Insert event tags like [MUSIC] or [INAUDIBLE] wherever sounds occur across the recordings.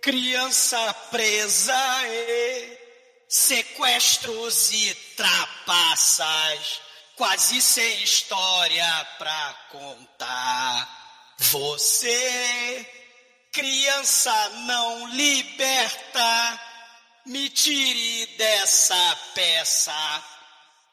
criança presa e sequestros e trapaças, quase sem história pra contar. Você, criança não liberta, me tire dessa peça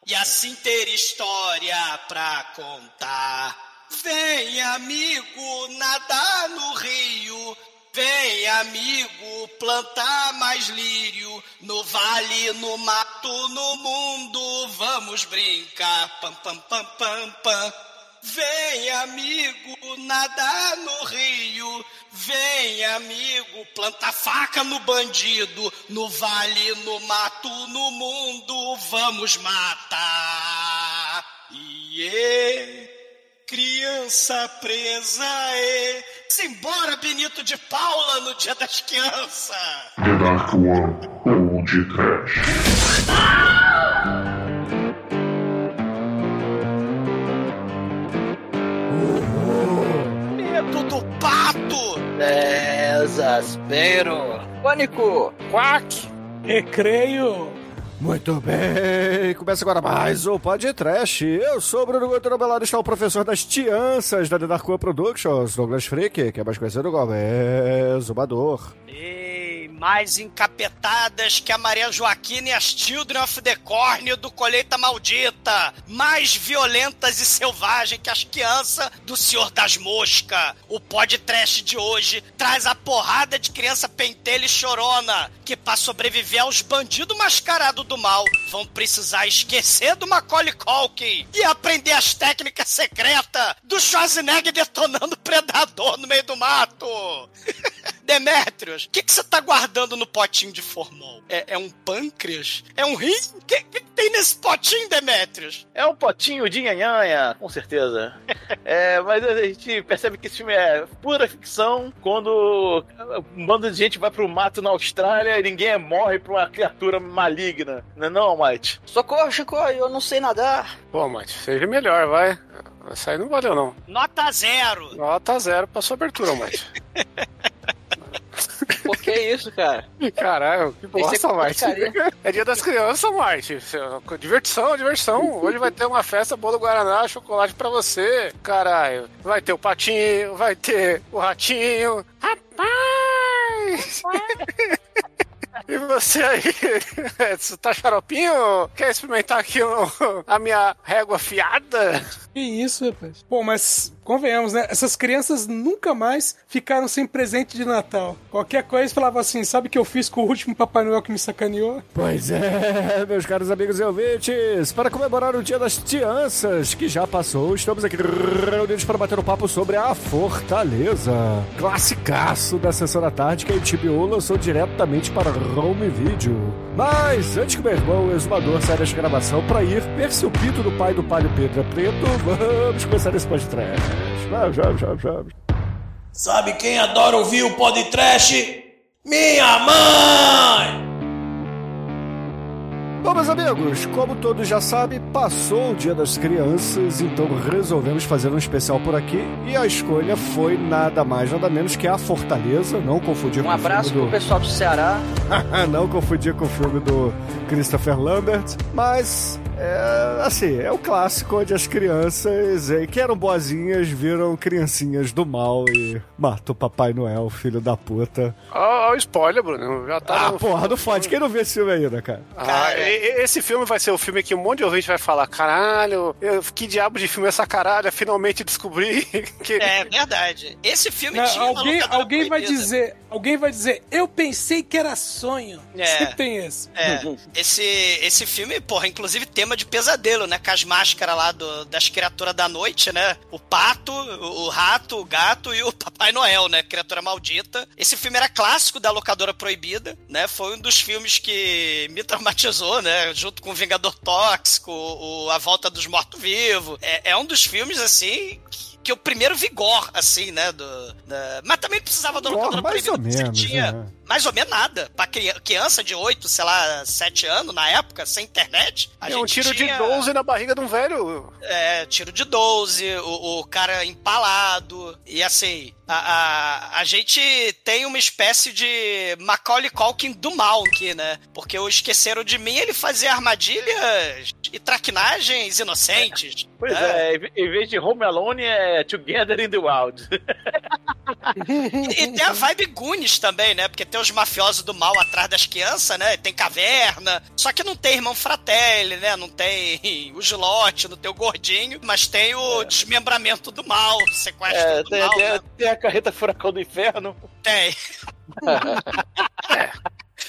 e assim ter história pra contar. Vem, amigo, nadar no rio. Vem, amigo, plantar mais lírio. No vale, no mato, no mundo, vamos brincar. Pam, pam, pam, pam, pam. Vem, amigo, nadar no rio. Vem, amigo, planta faca no bandido. No vale, no mato, no mundo, vamos matar. Iê, criança presa, e Simbora, Benito de Paula, no dia das crianças. The Dark One ou de Trash. Medo do pato. Desespero. Pânico. Quack! Recreio! Muito bem, começa agora mais o Podcast. Eu sou o Bruno Guterres Belado, está o professor das tianças da One Productions, Douglas Freak, que é mais conhecido como Exumador. Ei, mais encapetadas que a Maria Joaquina e as Children of the Corn do Colheita Maldita. Mais violentas e selvagens que as crianças do Senhor das Moscas. O podcast de hoje traz a porrada de criança pentelha e chorona que, para sobreviver aos bandidos mascarados do mal, vão precisar esquecer do Macaulay Culkin e aprender as técnicas secretas do Schwarzenegger detonando predador no meio do mato. [LAUGHS] Demetrios, o que que você tá guardando no potinho de formol? É, é um pâncreas? É um rim? O que, que tem nesse potinho, Demetrios? É um potinho de nhanhanha, com certeza. [LAUGHS] é, mas a gente percebe que esse filme é pura ficção quando um bando de gente vai pro mato na Austrália e ninguém morre pra uma criatura maligna. Não é não, Mike? Socorro, Chico, eu não sei nadar. Pô, Mate, seja melhor, vai. Essa aí não valeu, não. Nota zero. Nota zero pra sua abertura, Mate. [LAUGHS] Por que isso, cara? Caralho, que bosta, porcaria. É dia das crianças, Mate. Diversão, diversão. Hoje vai ter uma festa, bolo Guaraná, chocolate pra você. Caralho. Vai ter o patinho, vai ter o ratinho. Rapaz! [LAUGHS] E você aí, você tá xaropinho? Quer experimentar aqui a minha régua fiada? Que isso, rapaz. Bom, mas convenhamos, né? Essas crianças nunca mais ficaram sem presente de Natal. Qualquer coisa falava assim: sabe o que eu fiz com o último Papai Noel que me sacaneou? Pois é, meus caros amigos e ouvintes, para comemorar o Dia das Tianças, que já passou, estamos aqui reunidos para bater um papo sobre a Fortaleza. Classicaço da sessão da tarde que a HBO lançou diretamente para home video. Mas antes que meu irmão, exumador, saia desta gravação para ir ver se o pito do pai do palio Pedro é preto, vamos começar esse podcast. Vamos, vamos, vamos, vamos. Sabe quem adora ouvir o podcast? Minha mãe! Bom, meus amigos, como todos já sabem, passou o Dia das Crianças, então resolvemos fazer um especial por aqui e a escolha foi nada mais, nada menos que a Fortaleza, não confundir Um com o abraço filme pro pessoal do Ceará. do... [LAUGHS] não confundir com o filme do Christopher Lambert, mas... É, assim, é o clássico onde as crianças eh, que eram boazinhas viram criancinhas do mal e matou Papai Noel, filho da puta. Ó, o spoiler, Bruno. Já tá. Ah, no- porra, não fode. Quem não viu esse filme ainda, cara? Ah, e- e- esse filme vai ser o filme que um monte de ouvinte vai falar: caralho, eu- que diabo de filme é essa caralho? Finalmente descobri [LAUGHS] que. É verdade. Esse filme Não, tinha alguém, alguém vai dizer, alguém vai dizer, eu pensei que era sonho. É. Sempre tem esse. É, esse, esse filme, porra, inclusive tema de pesadelo, né? Com as máscaras lá do- das criaturas da noite, né? O pato, o, o rato, o gato e o [LAUGHS] Papai Noel, né? Criatura maldita. Esse filme era clássico da locadora proibida, né? Foi um dos filmes que me [LAUGHS] traumatizou, né? Junto com o Vingador Tóxico, o, A Volta dos Mortos-Vivos. É, é um dos filmes, assim, que que o primeiro vigor, assim, né? Do, da- Mas também precisava da Vigor, locadora mais proibida. ou porque menos, você tinha, né? Mais ou menos nada. Pra cri- criança de 8, sei lá, 7 anos, na época, sem internet. A É um gente tiro tinha, de 12 na barriga de um velho. É, tiro de 12, o, o cara empalado. E assim, a, a, a gente tem uma espécie de Macaulay Culkin do mal aqui, né? Porque o Esqueceram de Mim, ele fazia armadilhas e traquinagens inocentes. [LAUGHS] Pois É. é, em ve- em vez de Home Alone é Together in the Wild. E, [LAUGHS] e tem a vibe Goonies também, né? Porque tem os mafiosos do mal atrás das crianças, né? Tem caverna. Só que não tem irmão Fratelli, né? Não tem o Gilote, não tem o Gordinho. Mas tem o desmembramento do mal, o sequestro É, do tem, mal, tem- né? tem a carreta Furacão do Inferno. Tem.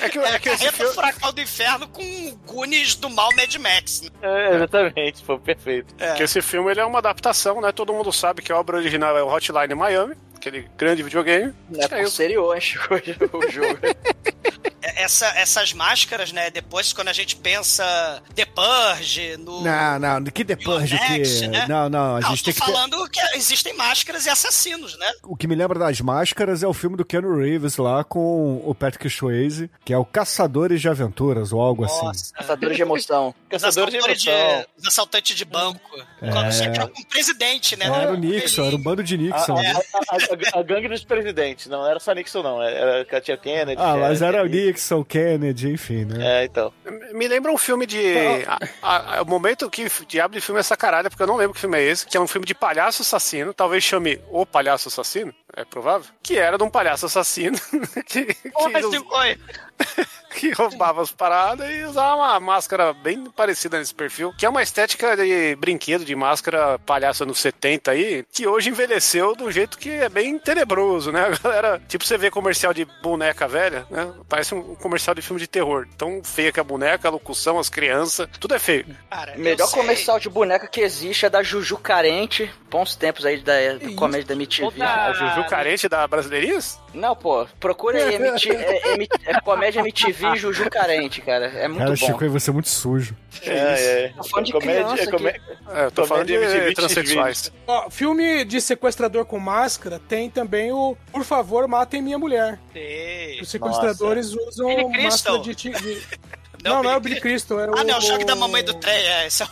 É que, É, é que esse filme. Furacão do Inferno com Goonies do mal Mad Max. né? É, exatamente, foi perfeito. Que esse filme ele é uma adaptação, né? Todo mundo sabe que a obra original é o Hotline Miami, aquele grande videogame. Não é eu- posterior, Chico, [LAUGHS] o jogo. [LAUGHS] Essa, essas máscaras, né? Depois, quando a gente pensa The Purge, no. Não, não, que depois de Next, que. né? Não, não, a Não, gente tô tem que falando que existem máscaras e assassinos, né? O que me lembra das máscaras é o filme do Keanu Reeves lá com o Patrick Swayze, que é o Caçadores de Aventuras ou algo assim. Caçadores de emoção. Os Caçador de assaltantes emoção. os assaltantes de banco. É. Quando você tinha um presidente, né? Era o Nixon, era um bando de Nixon. A, a- a- a- a gangue dos presidentes, não era só Nixon, não. Era Katia Kennedy. Ah, mas era o Kennedy. Nixon, Kennedy, enfim, né? É, então. Me lembra um filme de. a- a- a- o momento que diabo de filme é essa caralho, porque eu não lembro que filme é esse, que é um filme de palhaço assassino, talvez chame O Palhaço Assassino, é provável, que era de um palhaço assassino [LAUGHS] que, que, foi. [LAUGHS] que roubava as paradas e usava uma máscara bem parecida nesse perfil, que é uma estética de brinquedo, de máscara palhaço anos 70 aí, que hoje envelheceu de um jeito que é bem tenebroso, né? [LAUGHS] A galera, tipo, você vê comercial de boneca velha, né? Parece um comercial de filme de terror. Tão feia que a boneca, a locução, as crianças, tudo é feio. Cara, Melhor comercial de boneca que existe é da Juju Carente. Bons tempos aí da, da comédia da MTV. A Juju carente da Brasileirias? Não, pô, procura aí MT, [LAUGHS] é, M- é comédia MTV Juju Carente, cara. É muito Cara, bom. Chico, aí você é muito sujo. É, é. Tô falando de Comédia- criança é É, eu tô falando de Comédia MTV, transexuais. Ó, filme de sequestrador com máscara tem também o Por favor, matem minha mulher. Sei. Os sequestradores usam Billy Crystal. máscara de. de- [LAUGHS] Não, não, é o Billy Crystal. Era Ah, o, não, o jogo da mamãe do trem. É, esse é o,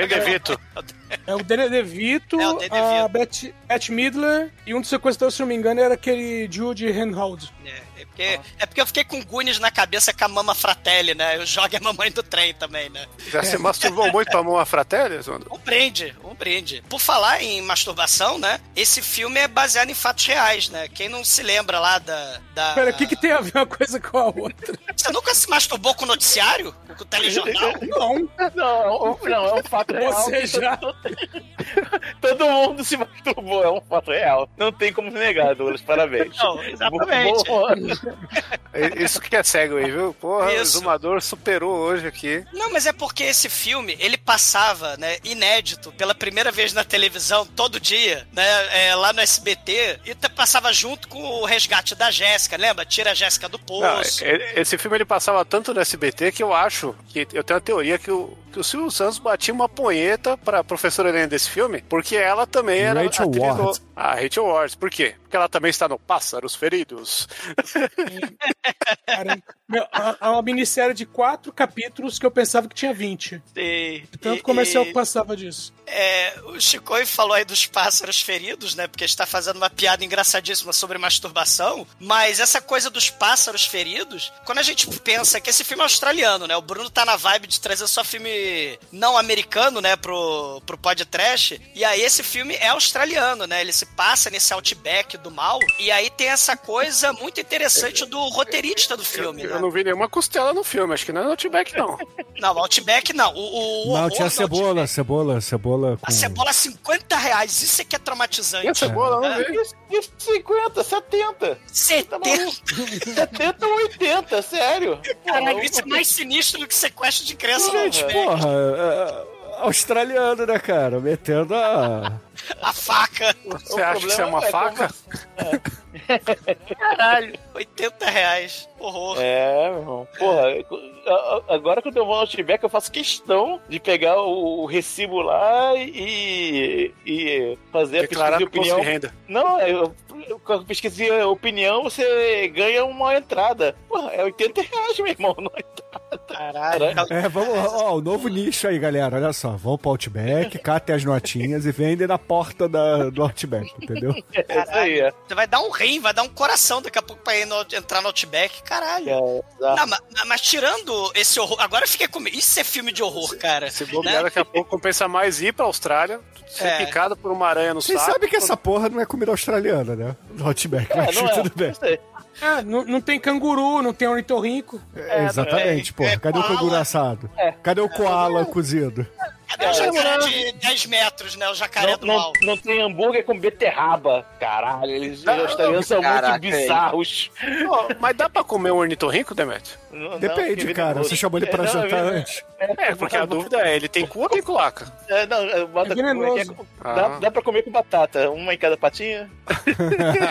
é o DeVito. É o Danny DeVito, É, o Danny a. Beth, Beth Midler e um dos sequestradores, se não me engano, era aquele Jude Reinhold. É, é porque, é porque eu fiquei com Goonies na cabeça com a Mama Fratelli, né? O jogo é a mamãe do trem também, né? Já se masturbou muito pra a fratélia, Zondo? Um brinde, um brinde. Por falar em masturbação, né? Esse filme é baseado em fatos reais, né? Quem não se lembra lá da. da... Pera, o que, que tem a ver uma coisa com a outra? Você nunca se masturbou com o noticiário? Com o telejornal? Não, Não, não, é um fato real. você já. [LAUGHS] Todo mundo se masturbou, é um fato real. Não tem como negar, Douglas, parabéns. Não, exatamente. Boa. É [LAUGHS] Isso que é cego aí, viu? Porra, o Isso. exumador superou hoje aqui. Não, mas é porque esse filme, ele passava, né, inédito, pela primeira vez na televisão, todo dia, né, é, lá no SBT, e passava junto com o resgate da Jéssica, lembra? Tira a Jéssica do Não, poço. é- esse filme ele passava tanto no SBT que eu acho que eu tenho a teoria que o, que o Silvio Santos batia uma punheta pra professora Helena desse filme, porque ela também era Rachel atriz do- Ward. A Rachel Ward. Por quê? Porque ela também está no Pássaros Feridos. Cara, meu, há há uma minissérie de quatro capítulos que eu pensava que tinha 20. E- Tanto e- comercial e- que passava disso. É, o Chicoi falou aí dos pássaros feridos, né? Porque está fazendo uma piada engraçadíssima sobre masturbação. Mas essa coisa dos pássaros feridos, quando a gente pensa que esse filme é australiano, né? O Bruno tá na vibe de trazer só filme não americano, né? Pro, pro podcast. E aí esse filme é australiano, né? Ele se passa nesse outback do mal. E aí tem essa coisa muito interessante do roteirista do filme, Eu né? não vi nenhuma costela no filme, acho que não é no Outback, não. Não, outback não. O, o, o Não, tinha do cebola, Outback. cebola, cebola com... A cebola 50 reais, isso é que é traumatizante. E a cebola, não É. vi. Isso, isso 50, 70. Tá 70. maluco? 70 ou 80, sério. Caralho, isso é mais sinistro do que sequestro de criança Gente, porra, é, australiano, né, cara? Metendo a... A faca. Você acha que isso é uma é faca? Caralho. 80 reais. Horror. É, meu irmão. Porra, a- a- agora quando eu vou no Outback, eu faço questão de pegar o, o recibo lá e, e fazer a Declarar pesquisa de opinião. de renda. Não, eu, eu, com a pesquisa de opinião, você ganha uma entrada. Porra, é 80 reais, meu irmão. Não é Caralho. É, vamos, ó, o novo nicho aí, galera. Olha só, vão pro Outback, [LAUGHS] catem as notinhas e vendem na porta da, do Outback, entendeu? É isso aí. É. Você vai dar um rim, vai dar um coração daqui a pouco pra ir no- entrar no Outback. Caralho. É. Não, mas, mas tirando esse horror. Agora eu fiquei com medo. Isso é filme de horror, cara. Se bobear, daqui a pouco compensa mais ir pra Austrália, ser É. picado por uma aranha no Vocês saco. sabem que essa porra não é comida australiana, né? Do Outback, É, mas não é. tudo bem. Ah, não, não tem canguru, não tem ornitorrinco. É, exatamente, é, porra. é Cadê o canguru assado? Cadê o koala cozido? Cadê o jacaré de 10 metros, né? O jacaré Não, do não, mal. não tem hambúrguer com beterraba. Caralho, eles os australianos são Caraca, muito bizarros. Ó, mas dá pra comer um ornitorrinco, Demet? Não, não, Depende, que cara. venenoso. Você chamou ele pra É, não, jantar é- antes. É, porque a dúvida é, ele tem cu ou tem culaca? É, não, é, bota, É venenoso. é que é? dá, Ah. dá pra comer com batata, uma em cada patinha. [LAUGHS]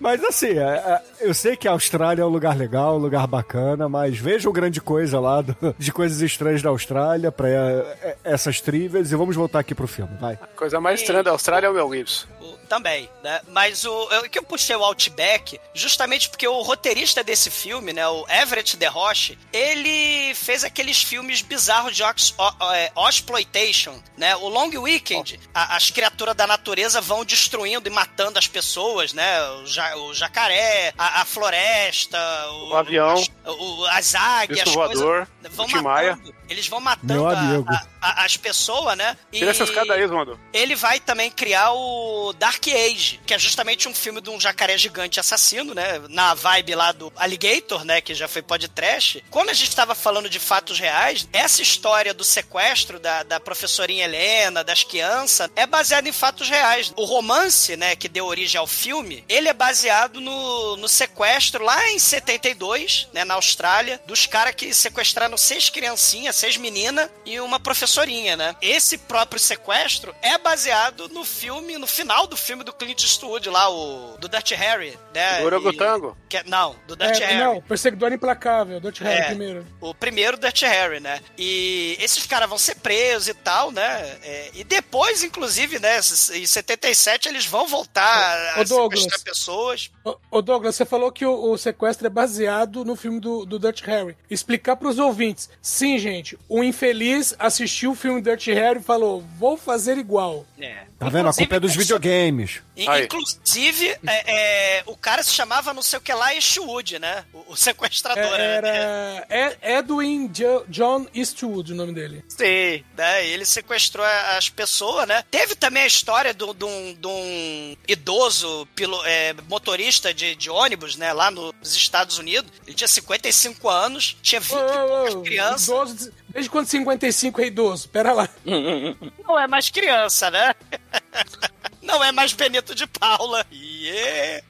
Mas assim, é, é, eu sei que a Austrália é um lugar legal, um lugar bacana, mas vejam grande coisa lá do- de coisas estranhas da Austrália pra é, é, essas trivias e vamos voltar aqui pro filme, vai. A coisa mais estranha da Austrália é o Mel Gibson. Também, né? Mas o eu, que eu puxei o Outback justamente porque o roteirista desse filme, né, o Everett De Roche, ele fez aqueles filmes bizarros de ox, o, é, exploitation, né? O Long Weekend, a- as criaturas da natureza vão destruindo e matando as pessoas, né? O, ja- o jacaré, a, a floresta, o, O avião. as, o- as águias, Disco coisas- vão o Tim Maia. Eles vão matando a- a- a- as pessoas, né? Tira essas cadeias, mano. ele vai também criar o Dark Age, que é justamente um filme de um jacaré gigante assassino, né? Na vibe lá do Alligator, né? Que já foi podcast. Como a gente estava falando de fatos reais, essa história do sequestro da, da professorinha Helena, das crianças, é baseada em fatos reais. O romance, né? Que deu origem ao filme, ele é baseado no, no sequestro lá em 72, né? Na Austrália, dos caras que sequestraram seis criancinhas, seis meninas e uma professorinha, né? Esse próprio sequestro é baseado no filme, no final do filme do Clint Eastwood lá, o do Dutch Harry, né? Orangotango. É- não, do Dutch É, Harry. não, Perseguidor Implacável, Dutch Harry É. primeiro. O primeiro Dutch Harry, né? E esses caras vão ser presos e tal, né? É, e depois, inclusive, né? Em 77, eles vão voltar Ô, a Douglas. sequestrar pessoas. Ô, ô, Douglas, você falou que o, o sequestro é baseado no filme do, do Dutch Harry. Explicar pros ouvintes. Sim, gente, o infeliz assistiu o filme Dutch Harry e falou: vou fazer igual. É. Tá vendo? A culpa é dos videogames. E, Aí. Inclusive, é, é, o cara se chamava não sei o que lá Eastwood, né? O, o sequestrador. É, né? era Ed- Edwin Jo- John Eastwood, o nome dele. Sim, né? Ele sequestrou a- as pessoas, né? Teve também a história do- de um, um idoso pilo- é, motorista de, de ônibus, né? Lá nos Estados Unidos. Ele tinha 55 anos, tinha 20 Ô, e ô, poucas ô, crianças. idoso, desde quando 55 é idoso? Pera lá. [LAUGHS] Não é mais criança, né? [LAUGHS] Não é mais Benito de Paula. Yeah.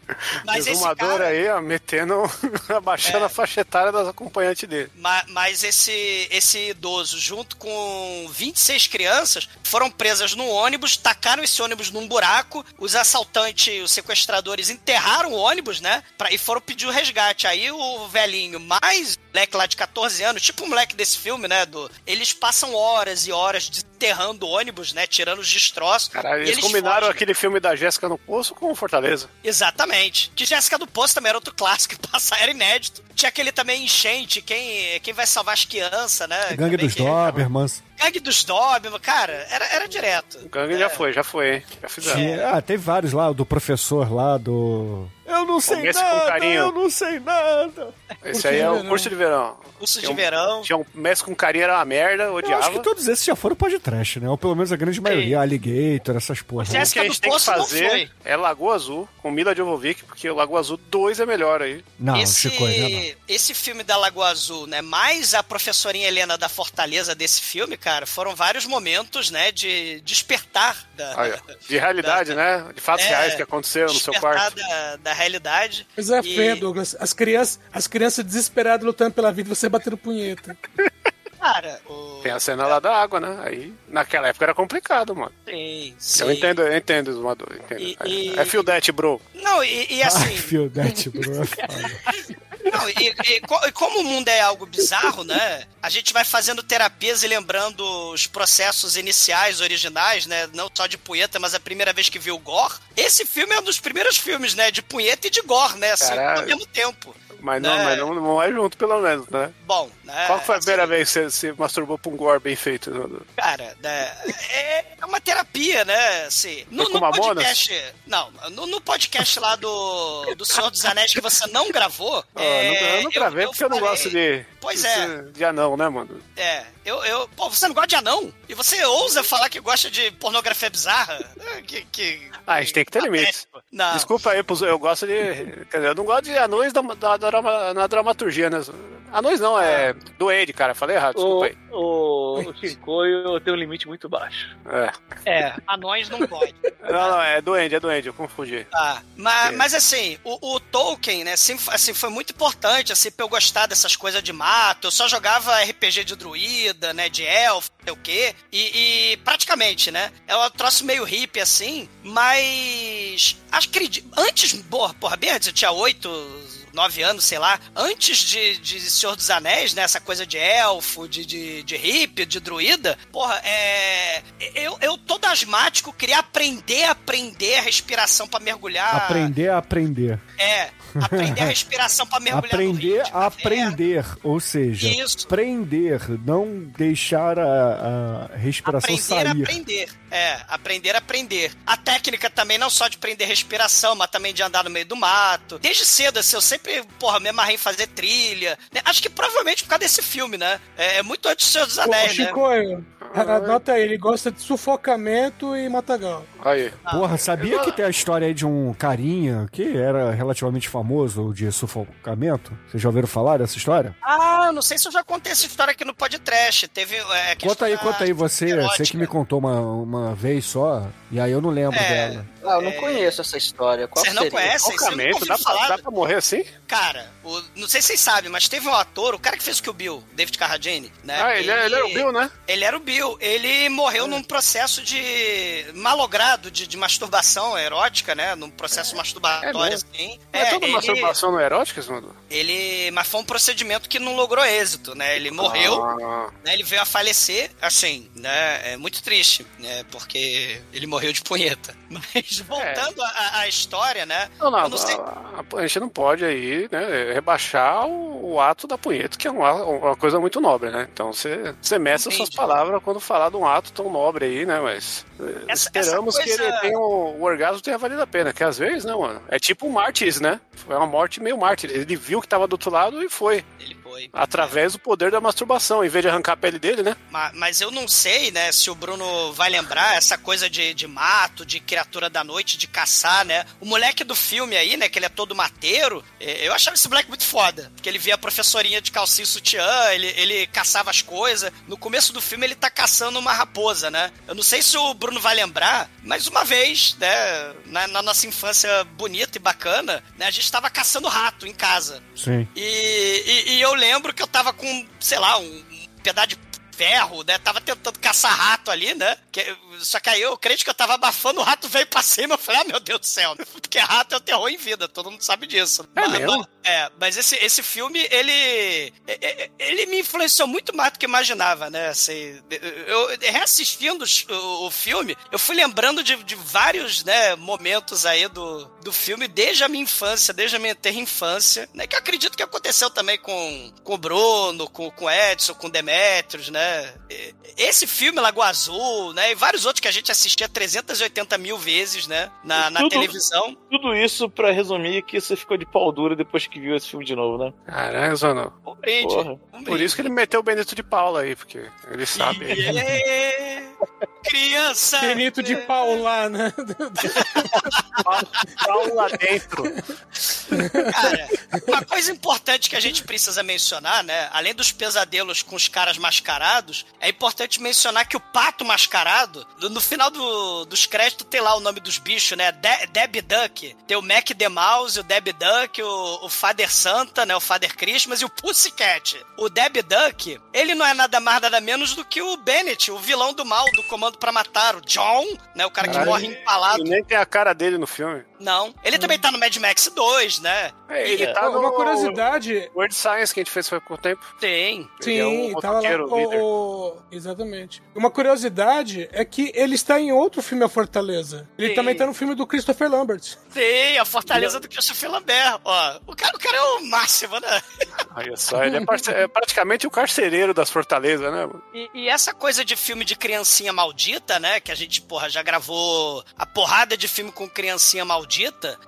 Mas esse Exumador cara... aí, ó, metendo, [LAUGHS] abaixando a faixa etária das acompanhantes dele. Ma- Mas esse, esse idoso, junto com 26 crianças, foram presas num ônibus, tacaram esse ônibus num buraco, os assaltantes, os sequestradores enterraram o ônibus, né? Pra, e foram pedir o resgate. Aí o velhinho, mais moleque lá de 14 anos, tipo o moleque desse filme, né? Do, eles passam horas e horas desenterrando o ônibus, né? Tirando os destroços. Caralho, e eles, combinaram fogem. aquele filme da Jéssica no Poço com o Fortaleza. Exatamente. Que Jéssica do Poço também era outro clássico [LAUGHS] passa, era inédito. Tinha aquele também enchente, quem, quem vai salvar as crianças, né? Gangue Também dos que- Dobermans. Gangue dos Doberman, cara, era, era direto. O gangue É. já foi, já foi, hein? Já fizeram. Ah, teve vários lá, o do professor lá, do... Eu não sei Comece com nada, carinho. eu não sei nada. Esse Curso aí é o verão. curso de verão. Curso de Tinha um- verão. Tinha um mestre com carinha, era uma merda, Eu odiava. acho que todos esses já foram podcast, né? Ou pelo menos a grande maioria. Alligator, essas porras. Né? O que a gente tem que não fazer é Lagoa Azul, com Mila Jovovich, porque o Lagoa Azul 2 é melhor aí. Não, esse, Chico, né? esse filme da Lagoa Azul, né? Mais a professorinha Helena da Fortaleza desse filme, cara, foram vários momentos, né? De despertar da. Aí, ó. De realidade, [LAUGHS] né? De fatos É, reais que aconteceram no seu quarto. Da, da realidade. Mas é E- fé, Douglas. As crianças, as crianças desesperadas lutando pela vida, você batendo punheta. Cara, o... Tem a cena lá da água, né? Aí, naquela época era complicado, mano. Sim, sim. Eu entendo, eu entendo, Zumador. Entendo. E- É- e- É feel that, bro. Não, e, e [LAUGHS] assim, Phil That, bro. [LAUGHS] não, e, e co- como o mundo é algo bizarro, né? A gente vai fazendo terapias e lembrando os processos iniciais, originais, né? Não só de punheta, mas a primeira vez que viu o gore. Esse filme é um dos primeiros filmes, né? De punheta e de gore, né? Assim, ao mesmo tempo. Mas não, É. mas não, não é junto, pelo menos, né? Bom, né? Qual foi a assim, primeira vez que você se masturbou pra um gore bem feito? Zumador? Cara, né, é, é uma terapia, né? Assim, no, no podcast. Não, no, no podcast lá do, do Senhor dos Anéis que você não gravou. Ah, é, eu, não, eu não gravei porque eu não falei- gosto de. Pois é. de anão, né, mano? É, eu, eu. Pô, você não gosta de anão? E você ousa falar que gosta de pornografia bizarra? É, Que, que, Ah, a gente tem que ter limites. Não. Desculpa aí, eu gosto de. Quer dizer, eu não gosto de anões da, da, na dramaturgia, né? Anões não, é duende, cara. Falei errado, desculpa O, aí. o, o Shinkoio tem um limite muito baixo. É. É, anões não pode. [LAUGHS] Não, não, é duende, é duende, eu confundi. Tá. Mas, É. mas assim, o, o Tolkien, né, assim, assim, foi muito importante, assim, pra eu gostar dessas coisas de mato. Eu só jogava RPG de druida, né, de elfo, não sei o quê. E, e praticamente, né, é um troço meio hippie, assim, mas... Que antes, porra, porra, bem antes, eu tinha oito, nove anos, sei lá, antes de, de Senhor dos Anéis, né? Essa coisa de elfo, de, de, de hippie, de druida. Porra, é. Eu, eu todo asmático, queria aprender a aprender a respiração pra mergulhar. Aprender a aprender. É, aprender a [LAUGHS] respiração pra mergulhar. no Aprender rio de a caverna. aprender, ou seja, Isso. prender, não deixar a, a respiração aprender a sair. aprender. É, aprender a aprender. A técnica também, não só de prender respiração, mas também de andar no meio do mato. Desde cedo, assim, eu sempre, porra, me amarrei em fazer trilha. né? Acho que provavelmente por causa desse filme, né? É, é muito antes do Senhor dos Anéis, né? Chicoio, anota aí, ele gosta de sufocamento e matagal. Aí. Porra, sabia que tem a história aí de um carinha que era relativamente famoso de sufocamento? Vocês já ouviram falar dessa história? Ah, não sei se eu já contei essa história aqui no podcast. Teve. É, Conta aí, conta aí, você, você que me contou uma, uma vez só, e aí eu não lembro É. dela. Ah, eu não conheço essa história. Qual Vocês não seria? conhecem? Ouviram dá pra, falar? dá pra morrer assim? Cara, o- não sei se vocês sabem, mas teve um ator, o cara que fez o que o Bill, David Carradine, né? Ah, ele, é- ele era o Bill, né? Ele era o Bill. Ele morreu num processo de malogrado, de, de masturbação erótica, né? Num processo masturbatório, é assim. É, toda ele, masturbação não é erótica, mano? ele. Mas foi um procedimento que não logrou êxito, né? Ele morreu. Ah, né, ele veio a falecer, assim, né? É muito triste, né? Porque ele morreu de punheta. [LAUGHS] Mas voltando à à história, né? não, não, não sei. a, a- a gente não pode aí, né, rebaixar o, o ato da punheta, que é uma, uma coisa muito nobre, né? Então você, você meça suas palavras quando falar de um ato tão nobre aí, né? Mas eh, Essa- esperamos essa que coisa- ele tenha o, o orgasmo tenha valido a pena, que às vezes, né, mano? É tipo um mártir, né? Foi uma morte meio mártir. Ele viu que tava do outro lado e foi. Ele foi. Através do poder da masturbação, em vez de arrancar a pele dele, né? Ma- Mas eu não sei, né, se o Bruno vai lembrar essa coisa de, de mato, de criatura da noite, de caçar, né? O moleque do filme aí, né, que ele é todo mateiro, eh, eu achava esse moleque muito foda. Porque ele via a professorinha de calcinha e sutiã, ele, ele caçava as coisas. No começo do filme ele tá caçando uma raposa, né? Eu não sei se o Bruno vai lembrar, mas uma vez, né, na, na nossa infância bonita e bacana, né, a gente tava caçando rato em casa. Sim. E, e- e eu lembro que eu tava com, sei lá, um pedaço de ferro, né? Tava tentando caçar rato ali, né? Que- só que aí eu creio que eu tava abafando, o rato veio pra cima. Eu falei, ah, meu Deus do céu. [LAUGHS] Porque rato é o terror em vida, todo mundo sabe disso. É mas, mesmo? é, mas esse, esse filme, ele. Ele me influenciou muito mais do que imaginava, né? Assim, eu, reassistindo o, o filme, eu fui lembrando de, de vários né, momentos aí do, do filme, desde a minha infância, desde a minha terra infância, né? Que eu acredito que aconteceu também com, com o Bruno, com, com o Edson, com o Demetrios, né? E- Esse filme, Lagoa Azul, né? E vários outros que a gente assistia 380 mil vezes, né? Na, na Tudo- televisão. Tudo isso pra resumir que você ficou de pau dura depois que viu esse filme de novo, né? Caralho, Zono. Um brinde. Porra. Um Por isso que ele meteu o Benito de Paula aí, porque ele sabe. Ê, Criança! Benito de pau lá, né? Paula lá dentro. Cara, uma coisa importante que a gente precisa mencionar, né? Além dos pesadelos com os caras mascarados, é importante mencionar que o pato mascarado, no no final do- dos créditos tem lá o nome dos bichos, né? De Deb Duck. Tem o Mac the Mouse, o Deb Duck, o, o Father Santa, né? O Father Christmas e o Pussycat. O Deb Duck, ele não é nada mais, nada menos do que o Bennett, o vilão do mal do Comando pra Matar, o John, né? O cara que morre empalado. E nem tem a cara dele no filme. Não. Ele também tá no Mad Max 2, né? É, ele É. tá Uma no curiosidade. Word Science que a gente fez foi por tempo. Tem. Sim, é um tava lá. motoqueiro, líder. O, o- Exatamente. Uma curiosidade é que ele está em outro filme, A Fortaleza. Ele Sim. também está no filme do Christopher Lambert. Tem, a Fortaleza do Christopher Lambert. Ó, o cara, o cara é o máximo, né? Olha só, ele é, parce- é praticamente o carcereiro das fortalezas, né? mano? E, e essa coisa de filme de criancinha maldita, né? Que a gente, porra, já gravou a porrada de filme com criancinha maldita,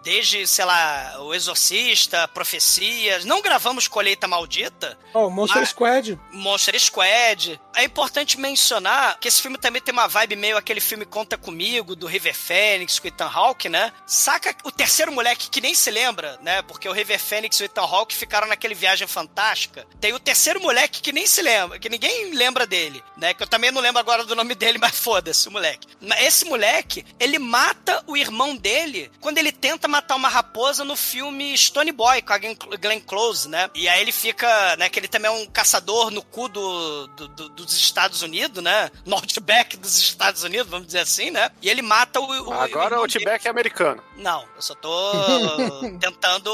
desde, sei lá, O Exorcista, Profecias. Não gravamos Colheita Maldita, Ó, o Monster Ah. Squad. Monster Squad. É importante mencionar que esse filme também tem uma vibe meio aquele filme Conta Comigo, do River Phoenix com Ethan Hawke, né? Saca o terceiro moleque que nem se lembra, né? Porque o River Phoenix e o Ethan Hawke ficaram naquele Viagem Fantástica. Tem o terceiro moleque que nem se lembra, que ninguém lembra dele, né? Que eu também não lembro agora do nome dele, [LAUGHS] mas foda-se, o moleque. Esse moleque, ele mata o irmão dele quando ele tenta matar uma raposa no filme Stone Boy, com a Glenn Close, né? E aí ele fica, né? Que ele também é um caçador no cu do, do- do- dos Estados Unidos, né? No Outback dos Estados Unidos, vamos dizer assim, né? E ele mata o. o Agora o Outback é americano. Não, eu só tô [LAUGHS] tentando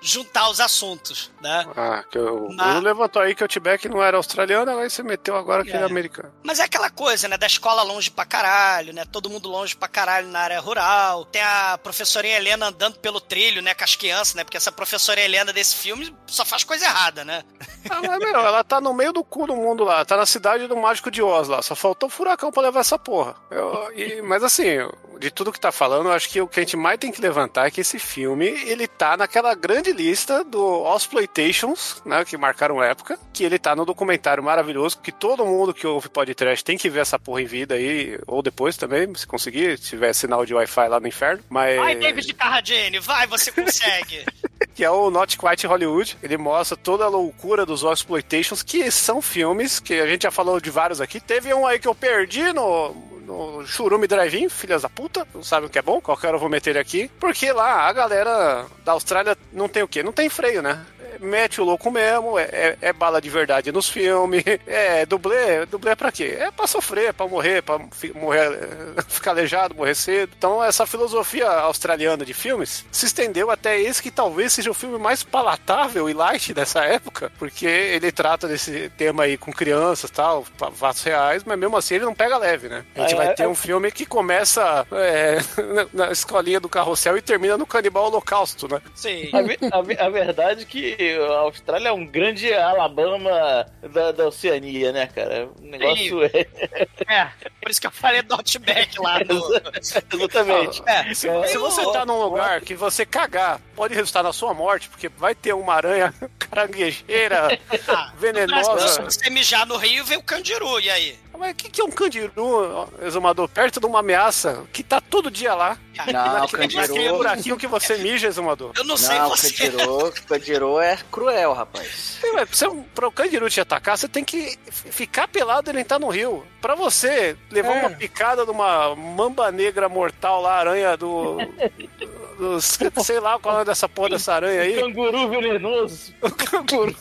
juntar os assuntos, né? Ah, que o Bruno levantou aí que o Outback não era australiano, agora você meteu agora que ele é É. americano. Mas é aquela coisa, né? Da escola longe pra caralho, né? Todo mundo longe pra caralho na área rural. Tem a professorinha Helena andando pelo trilho, né? Com as crianças, né? Porque essa professora Helena desse filme só faz coisa errada, né? Ah, mas, meu, ela tá no meio do cu do mundo lá, tá na cidade do Mágico de Oz lá, só faltou furacão pra levar essa porra. Eu- e- mas assim, de tudo que tá falando, eu acho que o que a gente mais tem que levantar é que esse filme, ele tá naquela grande lista do Exploitations, né, que marcaram época, que ele tá no documentário maravilhoso, que todo mundo que ouve podcast tem que ver essa porra em vida aí, ou depois também, se conseguir, se tiver sinal de Wi-Fi lá no inferno, mas... Vai, David Carradine, vai, você consegue. [LAUGHS] que é o Not Quite Hollywood. Ele mostra toda a loucura dos Exploitations, que são filmes que a gente já falou de vários aqui. Teve um aí que eu perdi no. No Churume Drive-In, filhas da puta, não sabem o que é bom, qualquer hora eu vou meter ele aqui. Porque lá a galera da Austrália não tem o quê? Não tem freio, né? Mete o louco mesmo, é, é- é bala de verdade nos filmes, [LAUGHS] é dublê, dublê pra quê? É pra sofrer, pra morrer, pra fi- morrer, [LAUGHS] ficar aleijado, morrer cedo. Então essa filosofia australiana de filmes se estendeu até esse que talvez seja o filme mais palatável e light dessa época, porque ele trata desse tema aí com crianças tal, fa- fatos reais, mas mesmo assim ele não pega leve, né? A gente É, vai é- ter um filme que começa é, [LAUGHS] na- na escolinha do carrossel e termina no canibal holocausto, né? Sim. A, a a verdade é que a Austrália é um grande Alabama da, da Oceania, né, cara? O negócio é. [LAUGHS] É, por isso que eu falei do Outback lá [LAUGHS] no... Exatamente. É, Se, se você tá num lugar que você cagar, pode resultar na sua morte, porque vai ter uma aranha [LAUGHS] caranguejeira Ah, venenosa. se você mijar no rio, vem o candiru, e aí? Mas o que, que é um candiru, exumador? Perto de uma ameaça que tá todo dia lá. Não, naquele, Candiru. buraquinho que você mija, exumador. Eu não, sei Não, você. Candiru, Candiru é cruel, rapaz. Sim, mas Você, pra o candiru te atacar, você tem que ficar pelado e ele entrar no rio. Pra você levar É. uma picada de uma mamba negra mortal lá, aranha do. [LAUGHS] do- sei lá qual é dessa porra dessa aranha aí. Canguru venenoso. O [LAUGHS] canguru.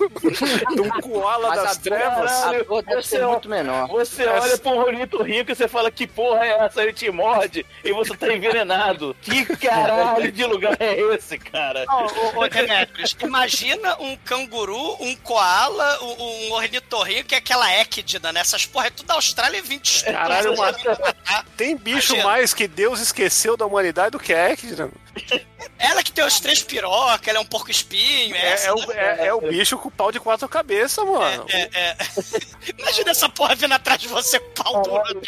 de um koala Mas das a dor, trevas. a dor deve Você ser muito menor. Você olha pra um rolito rico e você fala que porra é essa? Ele te morde e você tá envenenado. [LAUGHS] Que caralho de lugar é esse, cara? Ô, ô, Demetrius, imagina um canguru, um koala, um, um ornitorrinco que é aquela équidna, né? Essas porra é tudo da Austrália e 20 Caralho, uma... Tem bicho Imagina. mais que Deus esqueceu da humanidade do que a Echdna. [LAUGHS] Ela que tem os três pirocas, ela é um porco espinho, É, essa, é, o, né? é, é o bicho com pau de quatro cabeças, mano. É, é. [LAUGHS] Imagina essa porra vindo atrás de você com pau duro.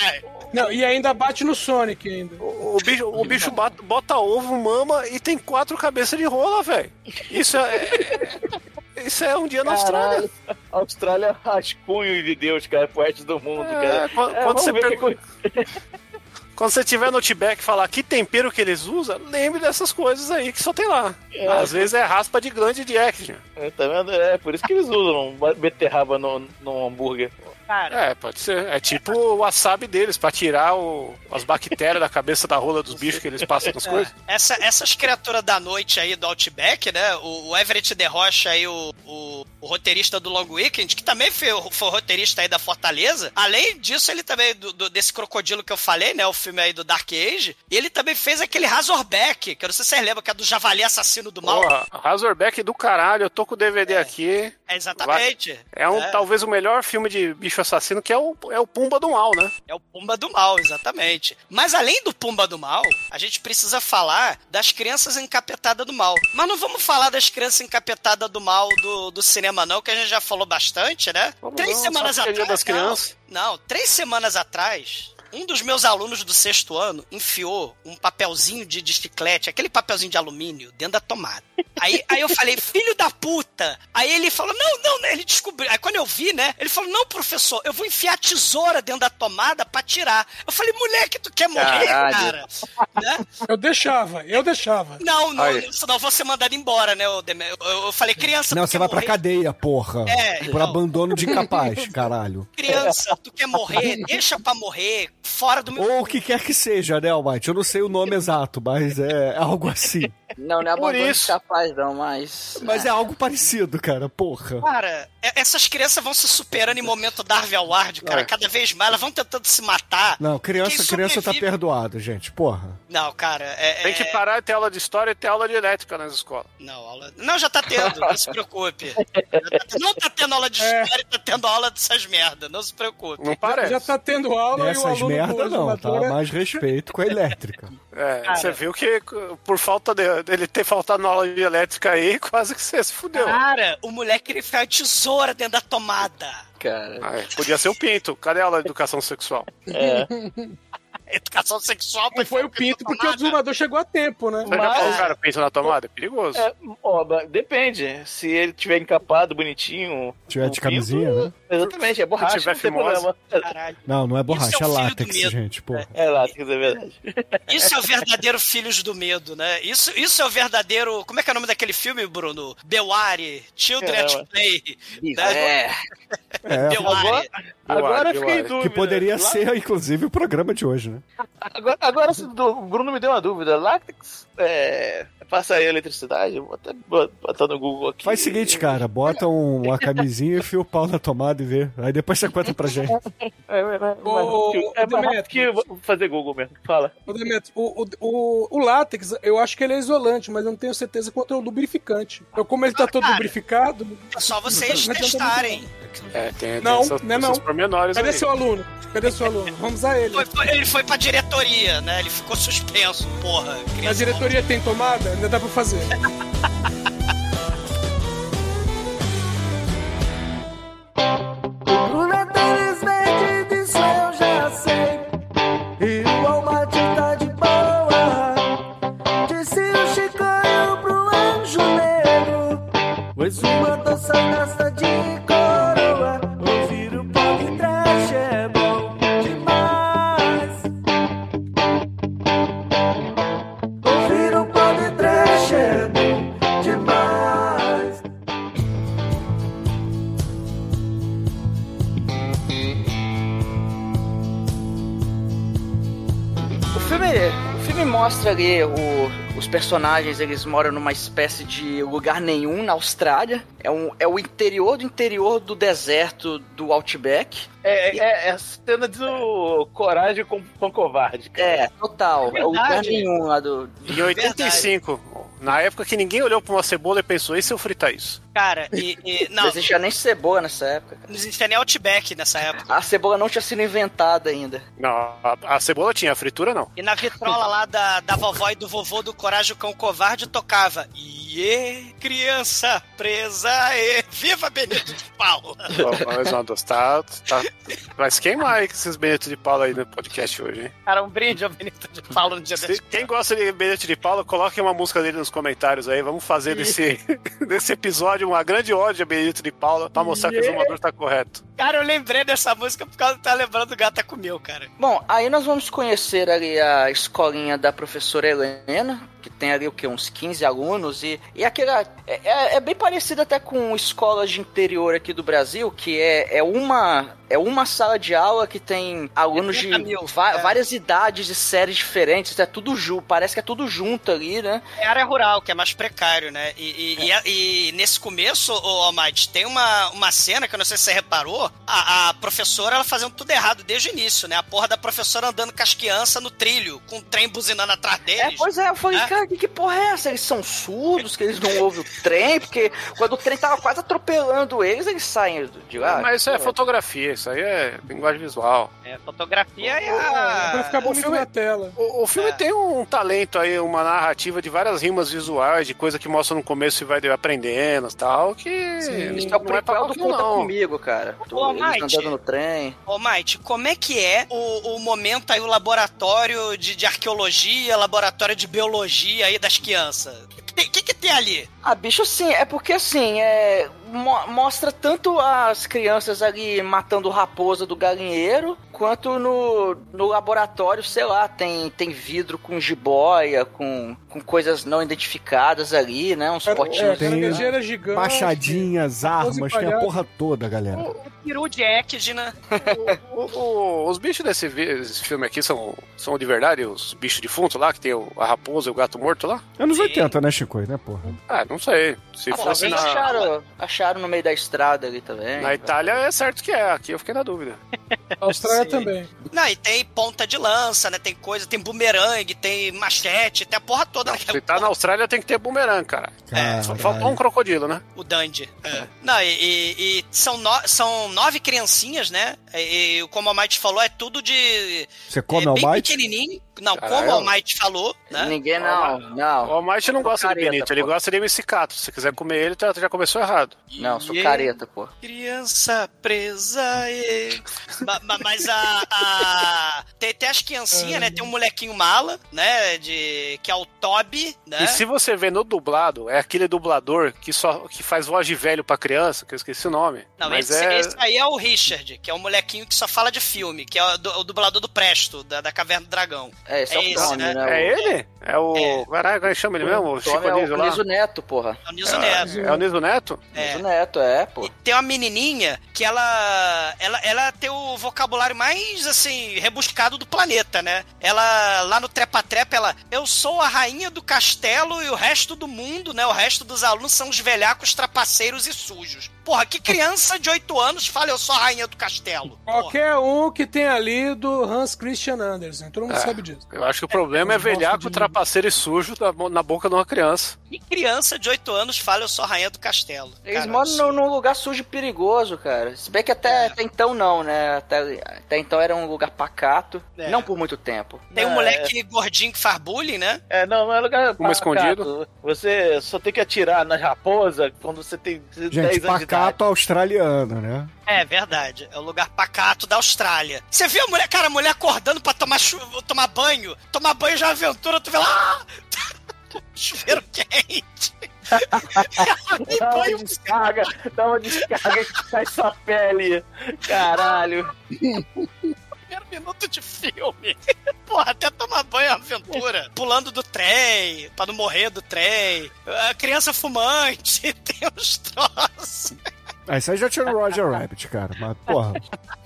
Não, e ainda bate no Sonic ainda. O, o bicho, o bicho bota, bota ovo, mama e tem quatro cabeças de rola, velho. Isso é. Isso é um dia na Austrália. Caralho, a Austrália é o rascunho de Deus, cara, resto do mundo, É, cara. quando- É, quando você ver per- que coi- [LAUGHS] Quando você tiver no Outback e falar que tempero que eles usam, lembre dessas coisas aí que só tem lá. Às vezes é raspa de grande de action. É, Tá vendo? É por isso que eles usam beterraba no, no hambúrguer. Cara, É, pode ser. É tipo o wasabi deles, pra tirar o- as bactérias da cabeça da rola dos bichos que eles passam nas coisas. essa- essas criaturas da noite aí do Outback, né? O, o Everett de Rocha aí, o, o, o roteirista do Long Weekend, que também foi, foi roteirista aí da Fortaleza. Além disso, ele também, do, do- desse crocodilo que eu falei, né? O filme aí do Dark Age. Ele também fez aquele Razorback, que eu não sei se vocês lembram, que é do Javali Assassino do Mal. Porra, Razorback do caralho, eu tô com o DVD aqui. É, exatamente. É um, talvez o melhor filme de bicho assassino, que é o, é o Pumba do Mal, né? É o Pumba do Mal, exatamente. Mas além do Pumba do Mal, a gente precisa falar das crianças encapetadas do mal. Mas não vamos falar das crianças encapetadas do mal do, do cinema, não, que a gente já falou bastante, né? Vamos três não, semanas é atrás. Das crianças. Não, não, três semanas atrás. Um dos meus alunos do sexto ano enfiou um papelzinho de, de chiclete, aquele papelzinho de alumínio, dentro da tomada. Aí, aí eu falei, filho da puta! Aí ele falou, não, não, né? Ele descobriu. Aí quando eu vi, né? Ele falou, não, professor, eu vou enfiar a tesoura dentro da tomada pra tirar. Eu falei, moleque, tu quer morrer, Caralho. cara? Né? Eu deixava, eu deixava. Não, não, Aí. senão eu vou ser mandado embora, né? ô Deme- Eu, eu falei, criança, Não, tu você quer vai pra morrer? cadeia, porra. É, Por não. abandono de incapaz, [LAUGHS] caralho. Criança, tu quer morrer? Deixa pra morrer, fora do meu. Ou o que quer que seja, né, Almighty? Eu não sei o nome exato, mas é [LAUGHS] algo assim. Não, não é Por isso. capaz, não, mas. Mas é algo parecido, cara, porra. Cara, e- essas crianças vão se superando em momento Darwin Award, cara. É. Cada vez mais, elas vão tentando se matar. Não, criança, criança tá perdoado, gente, porra. Não, cara, é. Tem que é- parar de ter aula de história e ter aula de elétrica nas escolas. Não, aula... não, já tá tendo, não se preocupe. Tá [LAUGHS] Não tá tendo aula de É. história, tá tendo aula dessas merda, não se preocupe. Não parece. Já tá tendo aula e o aluno merda do não, tá? é- Mais respeito com a elétrica. [LAUGHS] É, Cara. você viu que por falta de- dele ter faltado na aula de elétrica aí, [LAUGHS] quase que você se fudeu. Cara, o moleque ele enfiou a tesoura dentro da tomada. Cara. Ah, é, podia ser o Pinto. Cadê a aula de educação sexual? É. Educação sexual Não foi o Pinto, porque o desumador chegou a tempo, né? Mas- colocaram o Pinto na tomada? É perigoso. É, ó, mas depende. Se ele tiver encapado, bonitinho. Tiver de pinto, camisinha, né? Exatamente, é borracha, tiver não tem fimose. problema. Caralho. Não, não é borracha, Isso é é látex, gente, porra. É lá, tem que dizer a verdade. Isso é o verdadeiro Filhos do Medo, né? Isso, isso é o verdadeiro. Como é que é o nome daquele filme, Bruno? Beware, Children at Caramba. Play. É. É, Beware. Agora eu eu fiquei em dúvida. que poderia Lá- ser, inclusive, o programa de hoje, né? Agora, agora se do- o Bruno me deu uma dúvida. Látex é, passa aí a eletricidade? Vou até botar no Google aqui. Faz o seguinte, cara, bota um- uma camisinha, enfia o pau na tomada e vê. Aí depois você conta pra gente. É, é, é, que- é mais Demetrio. que fazer Google mesmo. Fala. Demetrio, o, o, o, o látex, eu acho que ele é isolante, mas eu não tenho certeza quanto é o lubrificante. Então, como ele tá todo cara. lubrificado. É só vocês testarem. É, tem, tem Não, essas, não é esses não. pormenores Cadê aí. seu aluno? Cadê seu aluno? Vamos a ele. Foi- foi- ele foi pra diretoria, né? Ele ficou suspenso, porra. A diretoria tem tomada? Ainda dá pra fazer. Bruno é tênis verde, mostra ali o- os personagens, eles moram numa espécie de lugar nenhum na Austrália. É, um, é o interior do interior do deserto do Outback. É, é, é a cena do Coragem com, com Covarde. cara. É, total. É o lugar Verdade. nenhum lá do. Em 85, na época que ninguém olhou pra uma cebola e pensou, e se eu fritar isso? Cara, e. e- [LAUGHS] não, Não existia nem cebola nessa época. cara. não existia nem Outback nessa época. A cebola não tinha sido inventada ainda. Não, a, a cebola tinha, a fritura não. E na vitrola lá da, da vovó e do vovô do Coragem Cão Covarde tocava. Iê, criança presa, e viva Benito de Paula! Mas, Andos, tá, tá, vai se queimar aí com esses Benito de Paula aí no podcast hoje, hein? Cara, um brinde ao Benito de Paula no dia Se- das Quem gosta de Benito de Paula, coloque uma música dele nos comentários aí. Vamos fazer desse, [LAUGHS] desse episódio uma grande ode a Benedito de Paula pra mostrar que o exumador tá correto. Cara, eu lembrei dessa música por causa de tá lembrando do Gata Comeu, cara. Bom, aí nós vamos conhecer ali a escolinha da professora Helena, que tem ali o que? Uns 15 alunos, e, e aquela. É, é- é bem parecido até com escolas de interior aqui do Brasil, que é, é uma. É uma sala de aula que tem alunos de 30 mil, é. várias idades e séries diferentes, é tudo junto, parece que é tudo junto ali, né? É área rural, que é mais precário, né? E, e- e- e nesse começo, ô Almighty, tem uma, uma cena que eu não sei se você reparou, a, a professora ela fazendo tudo errado desde o início, né? A porra da professora andando com as crianças no trilho, com o trem buzinando atrás É, deles. pois é, eu falei, É. cara, que, que porra é essa? Eles são surdos, que eles não ouvem o trem, porque quando o trem tava quase atropelando eles, eles saem de lá. Mas isso é Pô, fotografia, isso aí é linguagem visual. É, fotografia e Pra a... ficar bonito filme- na tela. O, o filme É. tem um talento aí, uma narrativa de várias rimas visuais, de coisa que mostra no começo e vai aprendendo e tal, que Sim. Isso é o não é pra do Conta não. Comigo, cara. Ô, Eles Mike. andando no trem. Ô, Might, como é que é o, o momento aí, o laboratório de, de arqueologia, laboratório de biologia aí das crianças? O que, que, que tem ali? Ah, bicho, assim, é porque assim, é. mo- mostra tanto as crianças ali matando raposa do galinheiro, quanto no, no laboratório, sei lá, tem, tem vidro com jiboia, com, com coisas não identificadas ali, né? Uns É, potinhos. tem- gigante. Machadinhas, raposa armas, tem a porra toda, galera. Peru de Ecdina. O- o- os bichos desse filme aqui são, são de verdade, os bichos defuntos lá, que tem o- a raposa e o gato morto lá? Anos Sim. 80, né, Chico? Né, porra? Ah, não sei. Se Ah, fosse na, Acharam, acharam no meio da estrada ali também. na Itália, é certo que é. Aqui eu fiquei na dúvida. A [LAUGHS] Austrália Sim. também. Não, e tem ponta de lança, né? Tem coisa, tem bumerangue, tem machete, tem a porra toda. né? Se tá na Austrália, tem que ter bumerangue, cara. É, Só faltou um crocodilo, né? O Dandy. Não, e, e- e são, no- são nove criancinhas, né? E, como a Might falou, é tudo de. Você come é bem bite? pequenininho. Não, Caralho. como a Might falou, né? Ninguém não, O não. Almighty não gosta de Careta, Benito, ele gosta de MC4. Se você quiser comer ele, tá- já começou errado. Não, sou E- careta, pô. Criança presa. E... Ma- ma- mas a. a- Tem, tem as criancinhas, né? Tem um molequinho mala, né? De... Que é o Toby, né? E se você vê no dublado, é aquele dublador que só que faz voz de velho pra criança, que eu esqueci o nome. Não, Mas esse, é... esse aí é o Richard, que é o molequinho que só fala de filme, que é o, o dublador do Presto, da, da Caverna do Dragão. É, esse é, É o esse, Tommy, né? né? É o- ele? É o. É. Caraca, como chama ele mesmo? O O Chico é o lá? Niso Neto, porra. É o Nilson Neto. É o Niso Neto? É. Niso Neto, é, pô. E tem uma menininha que ela, ela ela tem o vocabulário mais assim rebuscado do planeta, né? Ela lá no trepa trepa ela eu sou a rainha do castelo e o resto do mundo, né? O resto dos alunos são os velhacos trapaceiros e sujos. Porra, que criança de 8 anos fala eu sou a rainha do castelo? Porra. Qualquer um que tenha lido Hans Christian Andersen, todo mundo É. sabe disso. Eu acho que o problema é gosto velhaco, de- trapaceiro e sujo na, bo- na boca de uma criança. Que criança de 8 anos fala eu sou a rainha do castelo? Eles Cara, moram num, lugar sujo e perigoso, cara. Se bem que até, É. até então não, né? Até, até então era um lugar pacato. É. Não por muito tempo. Tem um É. moleque gordinho que faz bullying, né? É, não, não é lugar Uma escondido. Você só tem que atirar na raposa quando você tem 10 Gente, anos de idade. Pacato australiano, né? É verdade, é o lugar pacato da Austrália. Você viu a mulher, cara, a mulher acordando pra tomar, chu... tomar banho? Tomar banho já é aventura, tu vê lá. ah! [LAUGHS] Chuveiro quente. [LAUGHS] Dá uma descarga, dá uma descarga que sai sua pele. Caralho. [LAUGHS] primeiro minuto de filme. [LAUGHS] Porra, até tomar banho é uma aventura. Pulando do trem, pra não morrer do trem. A criança fumante, [LAUGHS] tem uns troços. Ah, isso aí já tinha no Roger Rabbit, cara. Mas, porra.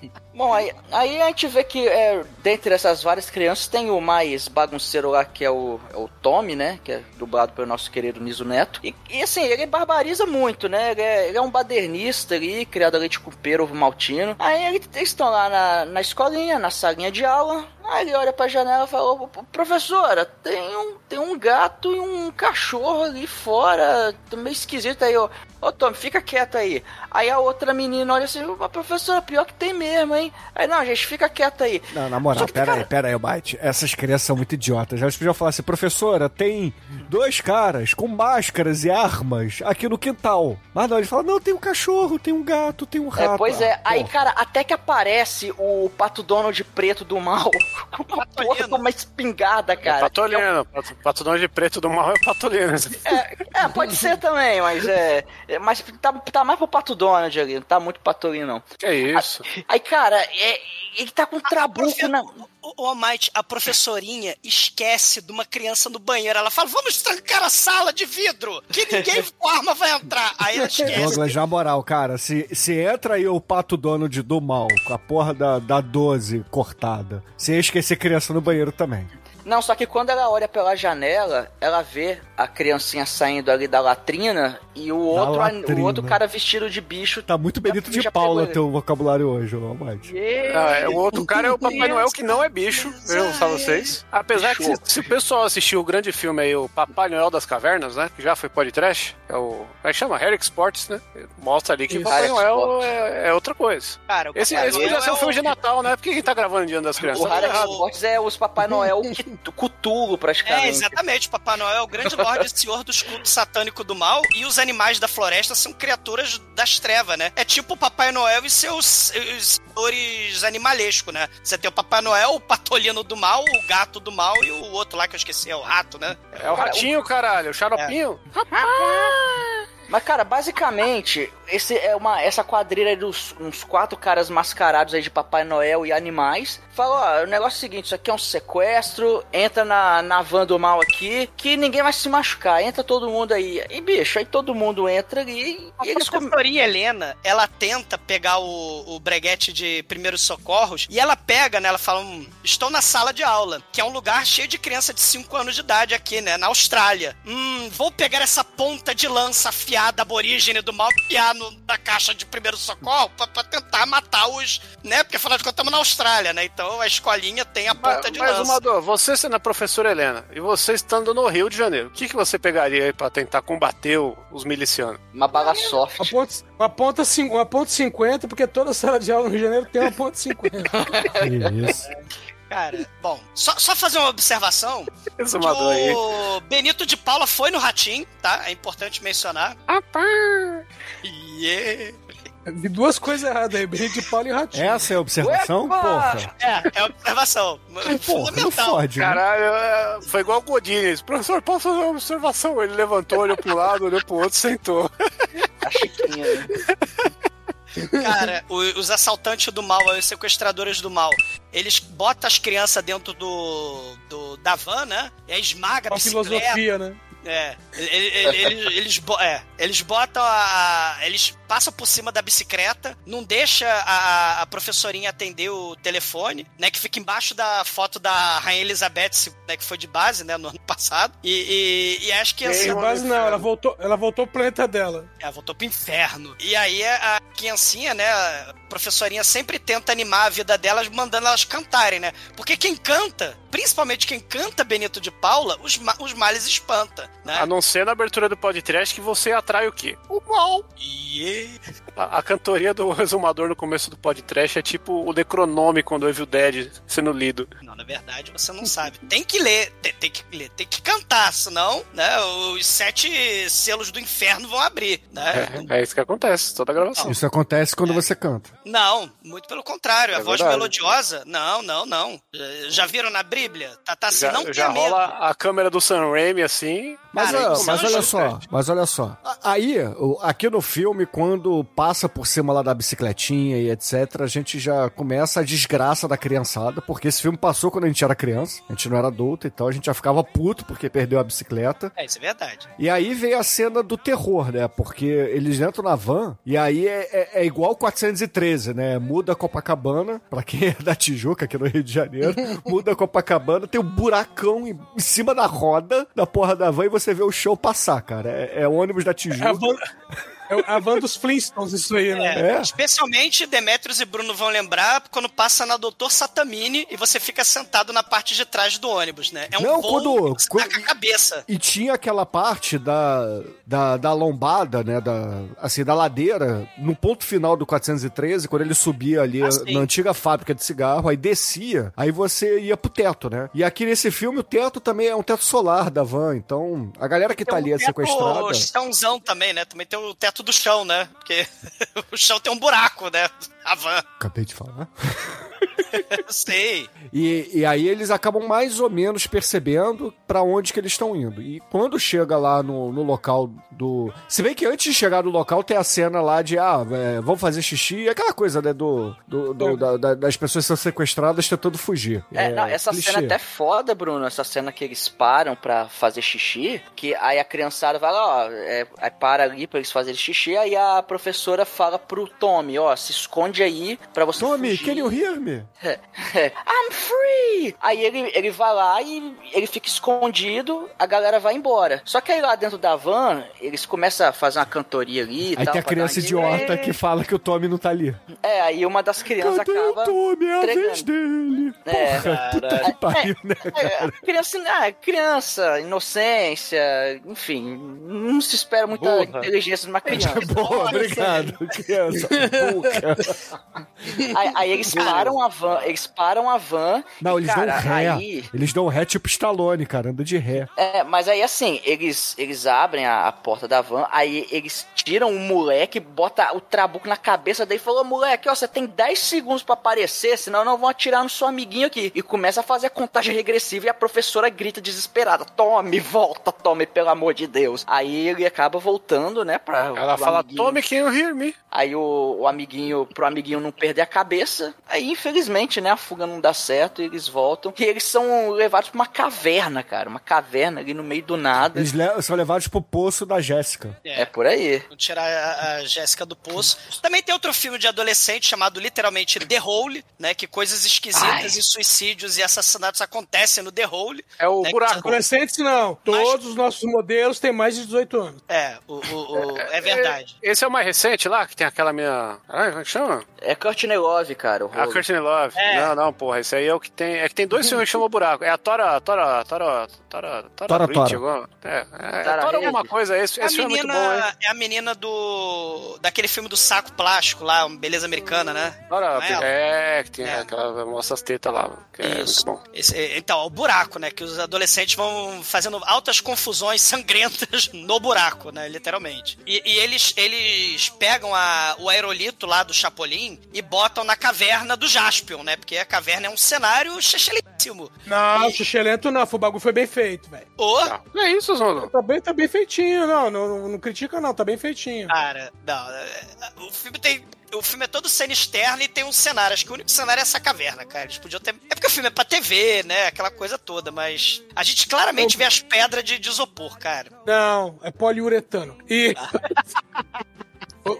[LAUGHS] Bom, aí, aí a gente vê que é, dentre essas várias crianças tem o mais bagunceiro lá, que é o, é o Tommy, né? Que é dublado pelo nosso querido Niso Neto. E, e, assim, ele barbariza muito, né? Ele é, ele é um badernista ali, criado a leite com pera, ovo maltino. Aí ele- eles estão lá na, na escolinha, na salinha de aula. Aí ele olha pra janela e fala, "Ô, professora, tem um, tem um gato e um cachorro ali fora, tá meio esquisito aí, ó. Ô, Tommy, fica quieto aí. Aí a outra menina olha assim, "Ô, professora, pior que tem mesmo, hein? Aí, não, gente, fica quieto aí. Não, na moral, pera aí, cara- pera aí, Bite. Essas crianças são muito idiotas. Elas podiam falar assim, professora, tem dois caras com máscaras e armas aqui no quintal. Mas não, eles falam, não, tem um cachorro, tem um gato, tem um rato. É, pois é, Ah, aí, pô. cara, até que aparece o Pato Donald preto do mal com uma porra com uma espingarda, É cara. patolino. Pato- Patolino de preto do mal é patolino. É, é, pode ser também, mas é. é mas tá, tá mais pro Pato Donald ali, não tá muito patolino, não. Que é isso? Aí, cara, é, ele tá com um trabuco na. O Almighty, a professorinha esquece de uma criança no banheiro. Ela fala: vamos trancar a sala de vidro, que ninguém [LAUGHS] com arma vai entrar. Aí ela esquece. Douglas, na moral, cara, se, se entra aí o pato Donald do mal, com a porra da, da 12 cortada, você ia esquecer criança no banheiro também. Não, só que quando ela olha pela janela, ela vê a criancinha saindo ali da latrina e o outro, latrina. o outro cara vestido de bicho. Tá muito Benito de Paula pegou teu vocabulário hoje, ô Mike. Ah, é, o outro cara é o Papai Noel que não é bicho, eu falo vocês. Apesar que se, se o pessoal assistiu o grande filme aí, o Papai Noel das Cavernas, né? Que já foi podcast, é o. Como é que chama? Eric Sports, né? Mostra ali que o Isso. Papai Noel é, é outra coisa. Cara, o Esse, esse podia ser um é filme de Natal, né? Por que a gente tá gravando Dia das Crianças? O Tá Harry errado. Sports é os Papai Noel que- Cutulo, praticamente. É, exatamente. Papai Noel é o grande lorde senhor dos cultos satânicos do mal e os animais da floresta são criaturas das trevas, né? É tipo o Papai Noel e seus, senhores animalescos, né? Você tem o Papai Noel, o patolino do mal, o gato do mal e o outro lá que eu esqueci, é o rato, né? É o ratinho, caralho, o xaropinho. Mas, cara, basicamente, esse é uma, essa quadrilha aí dos uns quatro caras mascarados aí de Papai Noel e animais. Fala, ó, o negócio é o seguinte, isso aqui é um sequestro, entra na, na van do mal aqui, que ninguém vai se machucar, entra todo mundo aí. E, bicho, aí todo mundo entra A e eles comem. professorinha Helena, ela tenta pegar o, o breguete de primeiros socorros e ela pega, né? Ela fala: hum, estou na sala de aula, que é um lugar cheio de criança de 5 anos de idade aqui, né? Na Austrália. Hum, vou pegar essa ponta de lança afiada aborígene do mal piar no, na caixa de primeiro socorro pra, pra tentar matar os. né? Porque afinal de contas estamos na Austrália, né? Então a escolinha tem a ponta Mas, de mas lança. Amador, você sendo a professora Helena e você estando no Rio de Janeiro, o que, que você pegaria aí pra tentar combater o- os milicianos? Uma bala soft. Uma ponta, uma, ponta, uma ponta 50, porque toda sala de aula no Rio de Janeiro tem uma ponta 50. [LAUGHS] Que isso. Cara, bom, só, só fazer uma observação. [LAUGHS] Aí. o Benito de Paula foi no Ratim, tá? É importante mencionar. Yeah. Vi duas coisas erradas aí, Benito de Paulo e Ratinho. Essa é a observação? Porra. É, é observação. Porra, não Fundamental. fode, né? Caralho, é, foi igual o Godinez. Professor, posso fazer uma observação? Ele levantou, olhou pro lado, olhou pro outro, sentou. [LAUGHS] A Chiquinha, né? Cara, os assaltantes do mal, os sequestradores do mal, eles botam as crianças dentro do, do da van, né? E aí esmaga a Uma bicicleta. filosofia, né? É, ele- ele- ele- eles, bo- é, eles botam a. Eles passam por cima da bicicleta, não deixa a, a professorinha atender o telefone, né? Que fica embaixo da foto da Rainha Elizabeth, né, que foi de base, né, no ano passado. E, e, e acho que assim. Sem base não, ela voltou, ela voltou pro planeta dela. É, voltou pro inferno. E aí a criancinha, né, a professorinha sempre tenta animar a vida delas, mandando elas cantarem, né? Porque quem canta, principalmente quem canta Benito de Paula, os, ma- os males espanta, né? A não ser na abertura do podcast que você atrai o quê? O mal. Yeah. A, a cantoria do [LAUGHS] resumador no começo do podcast é tipo o Necronome quando o Evil Dead sendo lido. Não, na verdade você não sabe. Tem que ler, tem, tem que ler, tem que cantar, senão, né, os sete selos do inferno vão abrir, né? É, é isso que acontece, toda a gravação. Isso acontece quando você canta. Não, muito pelo contrário. A É voz verdade. melodiosa, não, não, não. Já viram na Bíblia? Tá, tá assim, já não já tenha medo. rola a câmera do Sam Raimi assim. Mas, Cara, isso mas é um olha só, mas olha só. A- Aí, o- aqui no filme, quando passa por cima lá da bicicletinha e etc, a gente já começa a desgraça da criançada, porque esse filme passou quando a gente era criança, a gente não era adulto, então a gente já ficava puto porque perdeu a bicicleta. É, isso é verdade. E aí veio a cena do terror, né? Porque eles entram na van e aí é, é- é igual 413, né? Muda Copacabana, pra quem é da Tijuca, aqui no Rio de Janeiro, [LAUGHS] muda Copacabana, tem um buracão em, em cima da roda da porra da van e você vê o show passar, cara. É, é o ônibus da É a Tijuca. van, [LAUGHS] é a van dos Flintstones, isso aí, né? É, Especialmente Demetrios e Bruno vão lembrar quando passa na Doutor Satamini e você fica sentado na parte de trás do ônibus, né? É um Não, voo quando- quando- tá a cabeça. E tinha aquela parte da, da, da lombada, né? Da, assim, da ladeira, no ponto final do 413, quando ele subia ali Ah, na antiga fábrica de cigarro, aí descia, aí você ia pro teto, né? E aqui nesse filme o teto também é um teto solar da van, então a galera que tá ali é Tem um teto sequestrada. chãozão também, né? Também tem o teto do chão, né? Porque [LAUGHS] o chão tem um buraco, né? A van. Acabei de falar. [LAUGHS] [LAUGHS] Sei. E, e aí eles acabam mais ou menos percebendo pra onde que eles estão indo. E quando chega lá no, no local do. Se bem que antes de chegar no local tem a cena lá de, ah, é, vamos fazer xixi, aquela coisa, né, do, do- do- da- da- das pessoas sendo sequestradas tentando fugir. É, não, essa clichê. cena é até foda, Bruno. Essa cena que eles param pra fazer xixi, que aí a criançada vai lá, ó, é, aí para ali pra eles fazerem xixi, aí a professora fala pro Tommy, ó, se esconde aí pra você Tommy, fugir. can you hear me? [LAUGHS] I'm free! Aí ele, ele vai lá e ele fica escondido, a galera vai embora. Só que aí lá dentro da van, eles começam a fazer uma cantoria ali Aí tal. tem a criança idiota que fala que o Tommy não tá ali. É, aí uma das crianças Cadê o acaba... Tommy? É a entregando. vez dele. É. Porra, puta que pariu, né? É, criança, ah, criança, inocência, enfim, não se espera muita Burra. inteligência de uma criança. Boa, obrigado, criança. [LAUGHS] Aí, aí eles param a van, eles param a van. Não, e, eles cara, dão ré. Aí, Eles dão ré tipo Stallone, cara, anda de ré. é, mas aí assim, eles, eles abrem a, a porta da van, aí eles tiram o moleque, bota o trabuco na cabeça dele e falou: moleque, ó, você tem 10 segundos pra aparecer, senão não vão atirar no seu amiguinho aqui. E começa a fazer a contagem regressiva e a professora grita desesperada: Tome, volta, tome, pelo amor de Deus. Aí ele acaba voltando, né, pra. Ela fala, amiguinho. tome quem you hear me. Aí o, o amiguinho, pro amiguinho não perder a cabeça. Aí, infelizmente, né, a fuga não dá certo e eles voltam. E eles são levados pra uma caverna, cara. Uma caverna ali no meio do nada. Eles le- são levados pro poço da Jéssica. É por aí. Vamos tirar a, a Jéssica do poço. Também tem outro filme de adolescente chamado literalmente The Hole, né? Que coisas esquisitas e suicídios e assassinatos acontecem no The Hole. É o Né, buraco. Adolescentes não. Todos os nossos modelos têm mais de 18 anos. É, o, o- o- é verdade. Esse é o mais recente lá, que tem aquela minha. Ah, como é que chama? É Courtney Love, cara. O A rolo. Courtney Love. É. Não, não, porra. Esse aí é o que tem. É que tem dois filmes que chamam Buraco. É a Tora. Tora. Tora. Tora. Tora, Tora. Bridge, Tora. alguma- É, é, Tora Tora alguma coisa. Esse, É a, esse filme é muito menina, bom, hein? é a menina do. daquele filme do saco plástico lá, Beleza Americana, né? Tora, é ela? é, que tem É. aquela. Mostra as tetas lá. Que é Isso. muito bom. Esse- é, então, o buraco, né? Que os adolescentes vão fazendo altas confusões [LAUGHS] sangrentas no buraco, né? Literalmente. E, e eles, eles pegam a- o aerolito lá do Chapolin e botam na caverna do Jaspion, né? Porque a caverna é um cenário xixelíssimo. Não, xixelento não. O bagulho foi bem feito, velho. Ô, Tá. Não é isso, Zondo. Tá bem, tá bem feitinho, não, não. não- critica, não. Tá bem feitinho. cara, não. é, O filme tem. O filme é todo cena externa e tem um cenário. Acho que o único cenário é essa caverna, cara. Eles podiam ter. É porque o filme é pra TV, né? Aquela coisa toda, mas. A gente claramente vê as pedras de, de isopor, cara. Não, é poliuretano. E. O- [LAUGHS]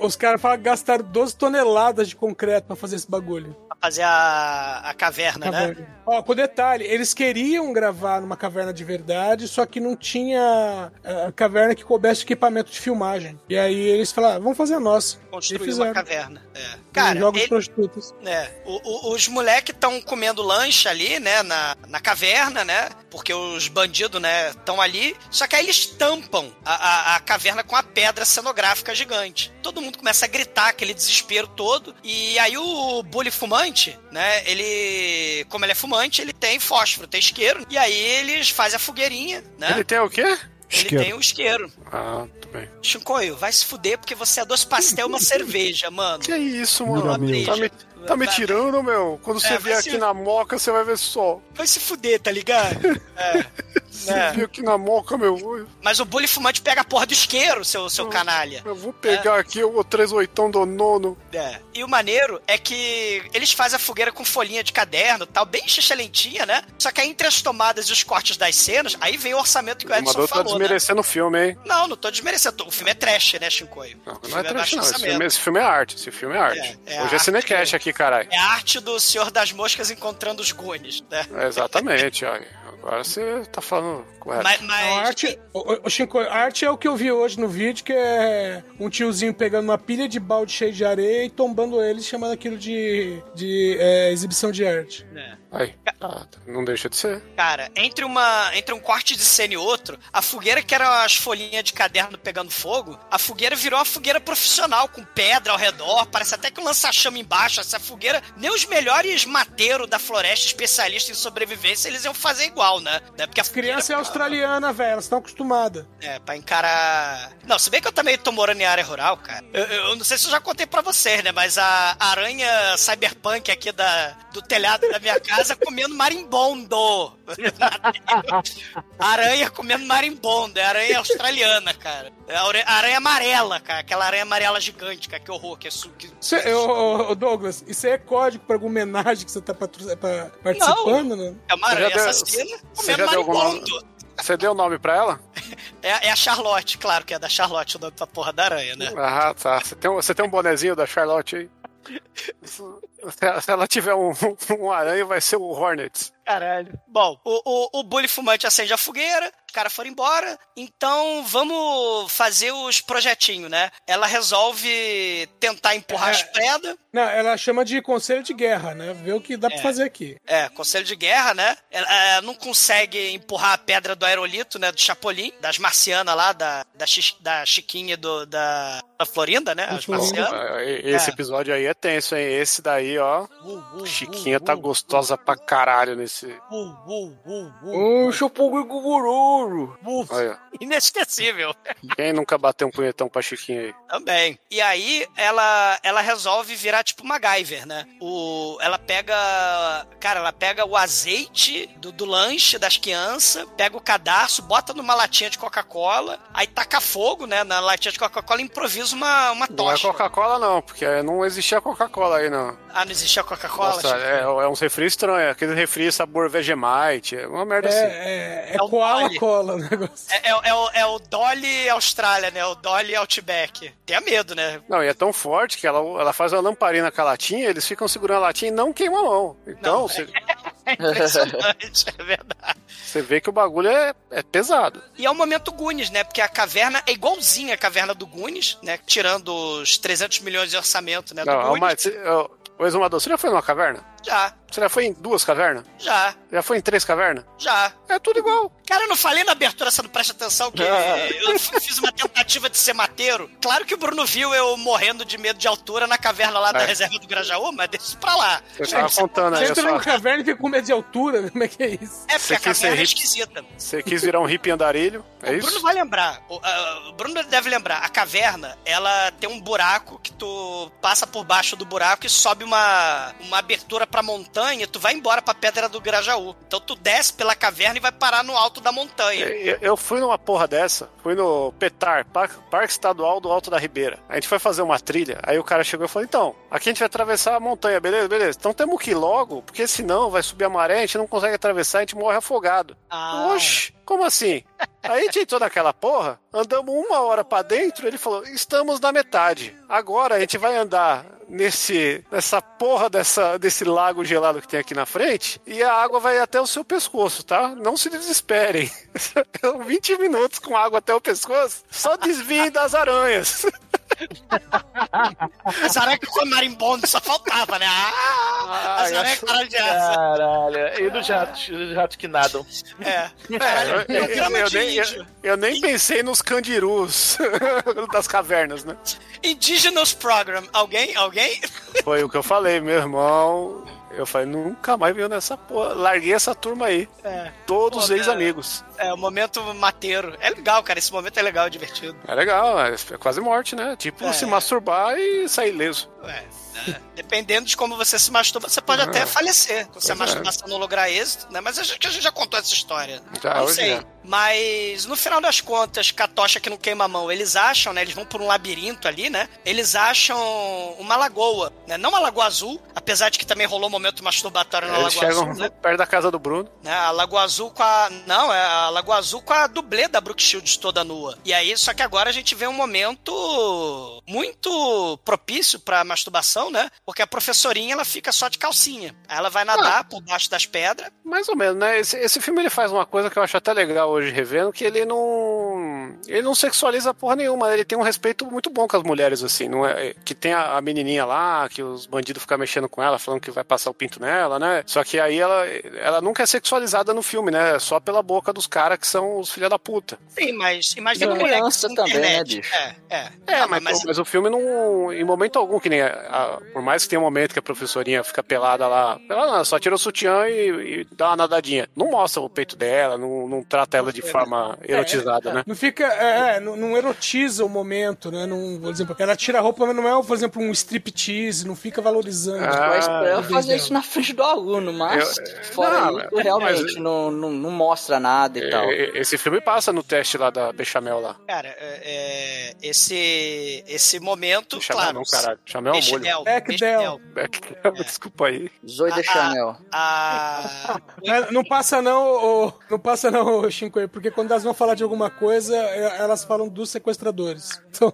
Os caras falam que gastaram 12 toneladas de concreto pra fazer esse bagulho. Pra fazer a, a caverna, né? Caverna. Ó, com detalhe, eles queriam gravar numa caverna de verdade, só que não tinha eh, caverna que coubesse equipamento de filmagem. E aí eles falaram, vamos fazer a nossa. Construir uma caverna. É. Cara, jogos ele- prostitutas. É, o- o- os moleques estão comendo lanche ali, né, na, na caverna, né, porque os bandidos, né, estão ali, só que aí eles tampam a, a- a caverna com a pedra cenográfica gigante. Todo mundo começa a gritar aquele desespero todo, e aí o bully fumante, né, ele, como ele é fumante, ele tem fósforo, tem isqueiro, e aí eles fazem a fogueirinha, né, Ele tem o quê? ele Isqueiro. tem o isqueiro. Ah, tudo bem. Shinkoio, vai se fuder porque você é dois pastel e uma cerveja, mano. Que isso, mano? meu. Tá me, tá me tirando, meu? Quando você É, vier vai aqui se- na moca, você vai ver só. Vai se fuder, tá ligado? [LAUGHS] É. É. vier aqui na moca, meu. Mas o bully fumante pega a porra do isqueiro, seu, seu canalha. Eu vou pegar aqui o 38 do nono. É. E o maneiro é que eles fazem a fogueira com folhinha de caderno tal, bem xixelentinha, né? Só que aí entre as tomadas e os cortes das cenas, aí vem o orçamento que o Edson Amador tá falou, né? desmerecendo o filme, hein? Não, não tô desmerecendo. O filme é trash, né, Shinkoio? Não, não é filme trash, não. Esse filme, esse filme é arte. Esse filme é arte. É, é Hoje é. Cinecast aqui, caralho. É a arte do Senhor das Moscas encontrando os Goonies, né? É, exatamente, olha. Agora você tá falando correto. Mas, mas- Não, a arte, o, o, o Shinko, a arte é o que eu vi hoje no vídeo, que é um tiozinho pegando uma pilha de balde cheio de areia e tombando ele, chamando aquilo de, de é, exibição de arte. É. Aí, tá, não deixa de ser. Cara, entre, uma, entre um corte de cena e outro, a fogueira que era as folhinhas de caderno pegando fogo, a fogueira virou uma fogueira profissional, com pedra ao redor, parece até que um lança-chama embaixo. Essa fogueira, nem os melhores mateiros da floresta, especialistas em sobrevivência, eles iam fazer igual, né? Né? Porque a As crianças é australiana, velho, elas estão acostumadas. É, pra encarar. Não, se bem que eu também tô morando em área rural, cara. Eu, eu não sei se eu já contei pra vocês, né? Mas a aranha cyberpunk aqui da, do telhado da minha casa comendo marimbondo. [LAUGHS] Aranha comendo marimbondo. É aranha australiana, cara. É aranha amarela, cara. Aquela aranha amarela gigante, cara. Que horror, que é su... que... Isso é- ô, ô, ô, Douglas, isso aí é código pra alguma homenagem que você tá pa- participando, né? É uma aranha deu- assassina comendo alguma- marimbondo. Você deu o nome pra ela? [LAUGHS] É, é a Charlotte, claro que é da Charlotte o nome da porra da aranha, né? Ah, tá. Você tem, um- você tem um bonezinho da Charlotte aí? [LAUGHS] Se, ela tiver um, [LAUGHS] um aranha, vai ser o Hornets. Caralho. Bom, o, o, o bully fumante acende a fogueira, os caras foram embora, então vamos fazer os projetinhos, né? Ela resolve tentar empurrar É. as pedras. Não, ela chama de conselho de guerra, né? Ver o que dá pra É. fazer aqui. É, conselho de guerra, né? Ela, ela não consegue empurrar a pedra do aerolito, né? Do Chapolin, das marcianas lá, da, da, da Chiquinha e do, da, da Florinda, né? As marcianas. Ah, Esse É. episódio aí é tenso, hein? Esse daí, ó. Uh, uh, Chiquinha uh, tá gostosa pra caralho nesse. Uh, uh. Olha. Inesquecível. Quem nunca bateu um punhetão pra Chiquinha aí? Também. E aí ela ela resolve virar tipo MacGyver, né? O, ela pega. Cara, ela pega o azeite do, do lanche das crianças, pega o cadarço, bota numa latinha de Coca-Cola, aí taca fogo, né? Na latinha de Coca-Cola e improvisa uma, uma Não é tocha. Coca-Cola, não, porque não existia Coca-Cola aí, não. Ah, não existia Coca-Cola? Nossa, é, é uns refri estranhos, aquele refri sabor Vegemite, é uma merda assim. É, é, é, É o Dolly. cola o negócio. É, é, é o, é o Dolly Austrália, né? O Dolly Outback. Tenha medo, né? Não, e é tão forte que ela, ela faz uma lamparina com a latinha, eles ficam segurando a latinha e não queimam a mão. Então, Não, você, [LAUGHS] É impressionante, é verdade. você vê que o bagulho é, é pesado. E é o momento Goonies, né? Porque a caverna é igualzinha a caverna do Goonies, né? Tirando os 300 milhões de orçamento, né? Do Não, Goonies. mas, você- ô exumador, você já foi numa caverna? Já, Você já foi em duas cavernas? já, Já foi em três cavernas? já. É tudo igual. Cara, eu não falei na abertura, você não presta atenção, que [LAUGHS] eu fiz uma tentativa de ser mateiro. Claro que o Bruno viu eu morrendo de medo de altura na caverna lá da É. reserva do Grajaú, mas deixa isso pra lá. Eu tava contando Você aí, entra só. numa caverna e fica com medo de altura, [LAUGHS] como é que é isso? É, porque Você a caverna é esquisita. Você quis virar um hippie andarilho, é o isso? Bruno vai lembrar. O, ah, o Bruno deve lembrar. A caverna, ela tem um buraco que tu passa por baixo do buraco e sobe uma, uma abertura pra montanha tu vai embora pra Pedra do Grajaú. Então tu desce pela caverna e vai parar no alto da montanha. Eu, eu fui numa porra dessa, fui no PETAR, Par- Parque Estadual do Alto da Ribeira. A gente foi fazer uma trilha, aí o cara chegou e falou: então, aqui a gente vai atravessar a montanha, beleza? Beleza. Então temos que ir logo, porque senão vai subir a maré, a gente não consegue atravessar, a gente morre afogado. Ah. Oxi, como assim? Aí a gente entrou naquela porra, andamos uma hora pra dentro, ele falou: estamos na metade. Agora a gente vai andar nesse nessa porra dessa, desse lago gelado que tem aqui na frente e a água vai até o seu pescoço, tá? Não se desesperem. [LAUGHS] São 20 minutos com água até o pescoço. Só desviem das aranhas. [LAUGHS] As aranhas com marimbondo só faltava, né? Ah, as Ai, aranhas acho- cara de asa. Caralho. E dos ratos, dos ratos que nadam. É. É, eu, eu- eu nem, eu- eu nem pensei nos candirus [LAUGHS] das cavernas, né? Indigenous Program. Alguém? Alguém? Foi o que eu falei, meu irmão. Eu falei, nunca mais veio nessa porra. Larguei essa turma aí. É. Todos ex-amigos. É, o momento mateiro. É legal, cara. Esse momento é legal, é divertido. É legal, é é quase morte, né? Tipo, É. se masturbar e sair ileso. É, né? Dependendo de como você se masturba, você pode até falecer se a é. masturbação não lograr êxito, né? Mas a gente, a gente já contou essa história. Já, não sei. já. Mas no final das contas, com a tocha que não queima a mão, eles acham, né? Eles vão por um labirinto ali, né? Eles acham uma lagoa, né? Não uma lagoa azul, apesar de que também rolou um momento masturbatório na Eles lagoa chegam azul, né? perto da casa do Bruno. né? A Lagoa Azul com a. Não, é a Lagoa Azul com a dublê da Brook Shields toda nua. E aí, só que agora a gente vê um momento muito propício pra masturbação, né? Porque a professorinha ela fica só de calcinha. Aí ela vai nadar por baixo das pedras. Mais ou menos, né? Esse, esse filme ele faz uma coisa que eu acho até legal hoje revendo, que ele não. Ele não sexualiza porra nenhuma, ele tem um respeito muito bom com as mulheres, assim. Não é, que tem a, a menininha lá, que os bandidos ficam mexendo com ela, falando que vai passar o pinto nela, né? Só que aí ela, ela nunca é sexualizada no filme, né? É Só pela boca dos caras que são os filha da puta. Sim, mas imagina E um moleque criança também, né, internet. bicho? É, é. É, Não, mas, mas... o filme não. Em momento algum, que nem. a- a- por mais que tenha um momento que a professorinha fica pelada lá. Ela não, só tira o sutiã e, e dá uma nadadinha. Não mostra o peito dela, não, não trata ela de forma erotizada, né? Não fica. É, é, não, não erotiza o momento, né? Não, por exemplo, ela tira a roupa, mas não é, por exemplo, um striptease, não fica valorizando. Ah, Mas pra ela Deus fazer isso na frente do aluno, mas Eu- fora não, isso, realmente mas- não, não, não mostra nada e tal. É, é, Esse filme passa no teste lá da Bechamel lá. Cara, é, é, esse, esse momento, Bechamel claro. não, caralho. Bechamel é um molho. Bechamel, Bechdel. Bechdel. Desculpa aí. Zoe de Chanel. A... Mas Não passa não, ô- não passa não, ô, Shinko, porque quando elas vão falar de alguma coisa, elas falam dos sequestradores. Então,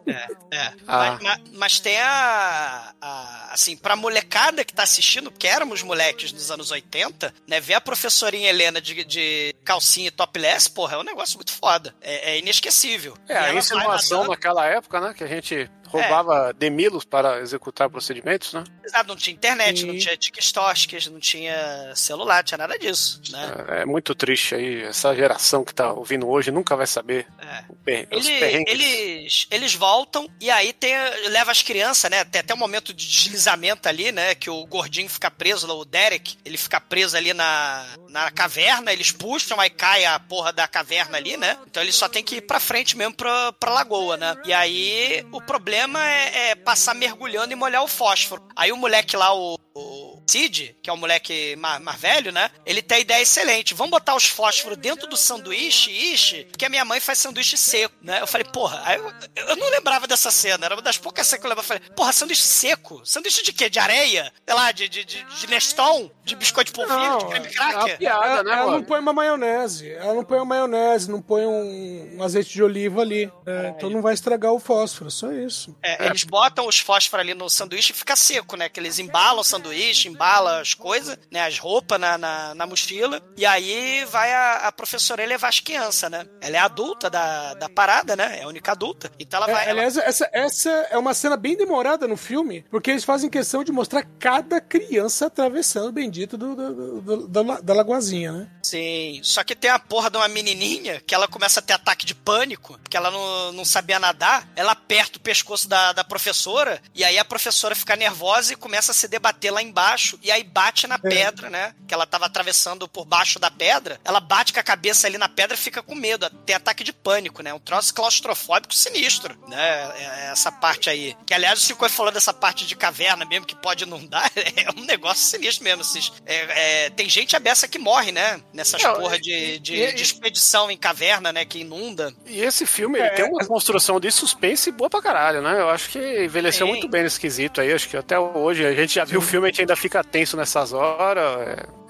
É, Ah. mas, mas- mas tem a, a- Assim, pra molecada que tá assistindo, porque éramos moleques dos anos 80, né? Ver a professorinha Helena de, de calcinha e topless, porra, é um negócio muito foda. É, é inesquecível. É, E a insinuação nadando. naquela época, né? Que a gente roubava demilos para executar procedimentos, né? Exato, não tinha internet, Sim. não tinha TikToks, não tinha celular, tinha nada disso, né? É, é muito triste aí. Essa geração que tá ouvindo hoje nunca vai saber É. o per- os Ele- perrengues. eles, eles voltam e aí tem, leva as crianças, né? Tem até um momento de deslizamento ali, né? Que o gordinho fica preso, o Derek, ele fica preso ali na, na caverna, eles puxam, aí cai a porra da caverna ali, né? Então ele só tem que ir pra frente mesmo pra, pra lagoa, né? E aí o problema é, é passar mergulhando e molhar o fósforo. Aí o moleque lá, o, o Cid, que é o moleque mais, mais velho, né? Ele tem a ideia excelente. Vamos botar os fósforos dentro do sanduíche, ixi, porque a minha mãe faz sanduíche seco, né? Eu falei, porra, aí eu, eu não lembrava dessa cena, era uma das poucas cenas que eu lembrava. Eu falei, porra, sanduíche seco? Sanduíche de quê? De areia? Sei lá, de, de, de, de Neston? De biscoito de polvilho? Não, de creme É uma cracker? piada, ela, né, ela não põe uma maionese, ela não põe uma maionese, não põe um, um azeite de oliva ali. né? então não vai estragar o fósforo, só isso. É, eles botam os fósforos ali no sanduíche e fica seco, né? Que eles embalam o sanduíche, embalam as coisas, né? As roupas na, na, na mochila. E aí vai a, a professora levar as crianças, né? Ela é adulta da, da parada, né? É a única adulta. Então ela É, vai. ela- aliás, essa, essa é uma cena bem demorada no filme, porque eles fazem questão de mostrar cada criança atravessando o bendito do, do- do- da, la- da lagoazinha, né? Sim. Só que tem a porra de uma menininha que ela começa a ter ataque de pânico, porque ela não, não sabia nadar. Ela aperta o pescoço da, da professora, e aí a professora fica nervosa e começa a se debater lá embaixo, e aí bate na pedra, né? Que ela tava atravessando por baixo da pedra. Ela bate com a cabeça ali na pedra e fica com medo. Tem ataque de pânico, né? Um troço claustrofóbico sinistro, né? É Essa parte aí. Que aliás o Chico falou dessa parte de caverna mesmo, que pode inundar. [LAUGHS] É um negócio sinistro mesmo. Esses, é, é, tem gente abessa que morre, né? Nessas Não, porra de, de, e- de expedição em caverna, né? Que inunda. E esse filme ele É. tem uma construção de suspense boa pra caralho, né? Eu acho que envelheceu Sim. muito bem nesse quesito aí. Acho que até hoje a gente já viu o filme, a gente ainda fica tenso nessas horas.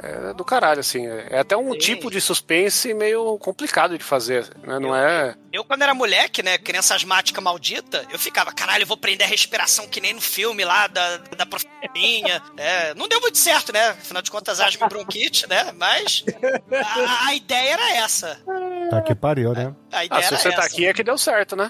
É, é do caralho, assim. É até um Sim. tipo de suspense meio complicado de fazer, né? Não é. Eu, quando era moleque, né, criança asmática maldita, eu ficava, caralho, eu vou prender a respiração que nem no filme lá da, da professorinha. [LAUGHS] É, não deu muito certo, né? Afinal de contas, asma e bronquite, né? Mas a, a ideia era essa. Tá que pariu, né? A ideia Ah, se era você essa. tá aqui é que deu certo, né?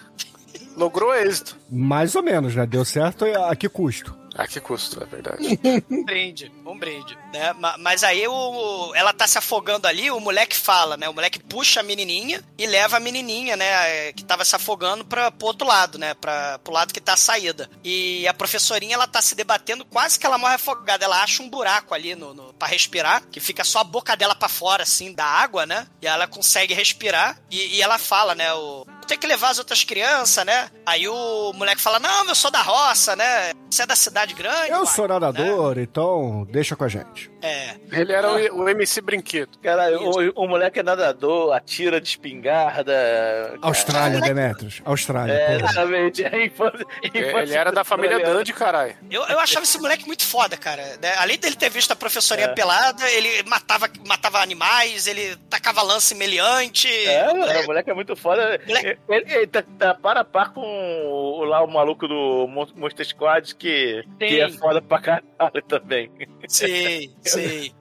Logrou êxito. Mais ou menos, né? Deu certo a que custo? A que custo, é verdade. [LAUGHS] Um brinde, um brinde, né? Ma- Mas aí o, ela tá se afogando ali, o moleque fala, né? O moleque puxa a menininha e leva a menininha, né? Que tava se afogando pra, pro outro lado, né? Pra, pro lado que tá a saída. E a professorinha, ela tá se debatendo, quase que ela morre afogada. Ela acha um buraco ali no, no, pra respirar, que fica só a boca dela pra fora, assim, da água, né? E ela consegue respirar. E, e ela fala, né? O, tem que levar as outras crianças, né? Aí o moleque fala: Não, eu sou da roça, né? Você é da cidade grande. Eu pai", sou nadador, então deixa com a gente. É. Ele era o, o MC Brinquedo. Cara, o, o moleque é nadador, atira de espingarda. Austrália, Demetrius. Austrália. É, exatamente. É infância, infância Ele era da família. Dandy, caralho. Eu, eu achava esse moleque muito foda, cara. né? Além dele ter visto a professorinha É. pelada, ele matava, matava animais, ele tacava lance meliante. É, mano, o moleque é muito foda. Moleque- Ele, ele tá, tá para a par com o, lá o maluco do Mon- Monster Squad, que, que é foda pra caralho também. Sim, [LAUGHS]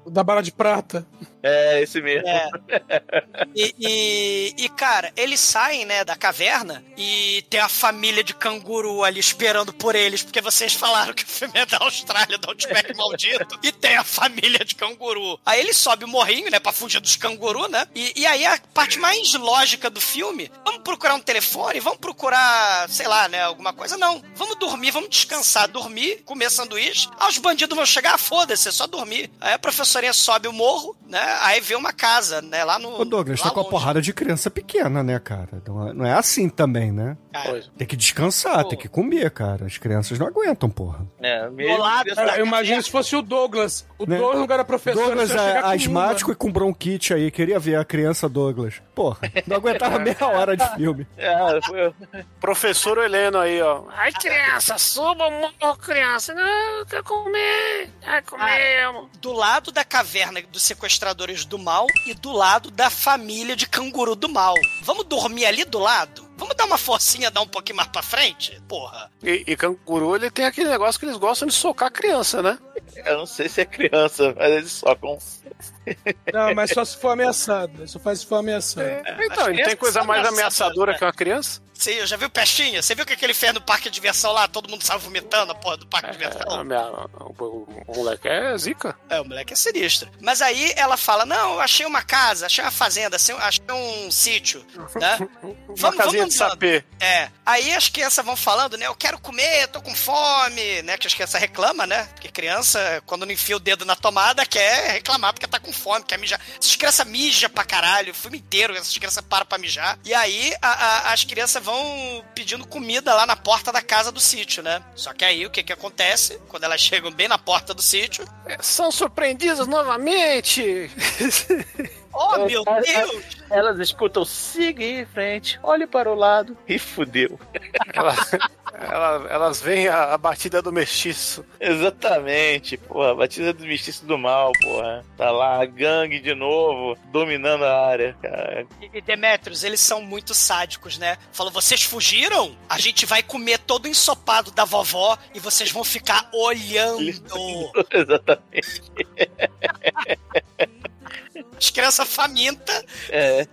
O Da bala de prata. É, esse mesmo. É. [LAUGHS] E, e- e, cara, eles saem, né, da caverna e tem a família de canguru ali esperando por eles, porque vocês falaram que o filme é da Austrália, do Outback [LAUGHS] maldito, e tem a família de canguru. Aí ele sobe o morrinho, né, pra fugir dos canguru, né? E, e aí a parte mais lógica do filme, vamos procurar um telefone, vamos procurar, sei lá, né, alguma coisa. Não, vamos dormir, vamos descansar, dormir, comer sanduíche. Ah, os bandidos vão chegar, foda-se, é só dormir. Aí a professorinha sobe o morro, né, aí vê uma casa, né, lá no... Ô, Douglas, lá tá com a porrada de criança pequena, né, cara? Não é, não é assim também, né? Cara. Tem que descansar, tem que comer, cara. As crianças não aguentam, porra. É, mesmo. Cara, eu imagino se fosse o Douglas. O Né? Douglas, no lugar da professora, Douglas é asmático e com bronquite aí. Queria ver a criança Douglas. Porra, não aguentava [LAUGHS] meia hora de filme. É, foi- Professor Heleno aí, ó. Ai, criança, suba morro, criança. Não, eu quero comer. Ai, comemos. do lado da caverna dos sequestradores do mal e do lado da família de canguru do mal. Vamos dormir ali do lado? Vamos dar uma forcinha, dar um pouquinho mais pra frente? Porra. E, e canguru, ele tem aquele negócio que eles gostam de socar a criança, né? eu não sei se é criança, mas eles socam. Não, mas só se for ameaçado. né? Só faz se for ameaçado. Então, ele tem coisa mais ameaçadora né? que uma criança? Eu já viu Pestinha? Você viu o que que ele fez no parque de diversão lá? Todo mundo saiu vomitando a porra do parque de É, diversão? a minha- o, o- o moleque é zica. É, o moleque é sinistro. Mas aí ela fala: Não, eu achei uma casa, achei uma fazenda, achei achei um sítio, né? [LAUGHS] Uma casinha de andando. sapê. É. Aí as crianças vão falando, né? Eu quero comer, tô com fome, né? Que as crianças reclamam, né? Porque criança, quando não enfia o dedo na tomada, quer reclamar porque tá com fome, quer mijar. Essas crianças mijam pra caralho, o filme inteiro, essas crianças param pra mijar. E aí a- a- as crianças vão pedindo comida lá na porta da casa do sítio, né? Só que aí o que que acontece? Quando elas chegam bem na porta do sítio, São surpreendidos novamente. [LAUGHS] oh É, meu é, Deus! Elas escutam, siga em frente, olhe para o lado. E fudeu. Ela- ela- elas veem a, a batida do mestiço. Exatamente, porra. Batida do mestiço do mal, porra. Tá lá a gangue de novo, dominando a área, cara. E Demetrios, eles são muito sádicos, né? Falou, vocês fugiram? A gente vai comer todo o ensopado da vovó e vocês vão ficar olhando. [LAUGHS] Exatamente. [LAUGHS] As crianças famintas. É.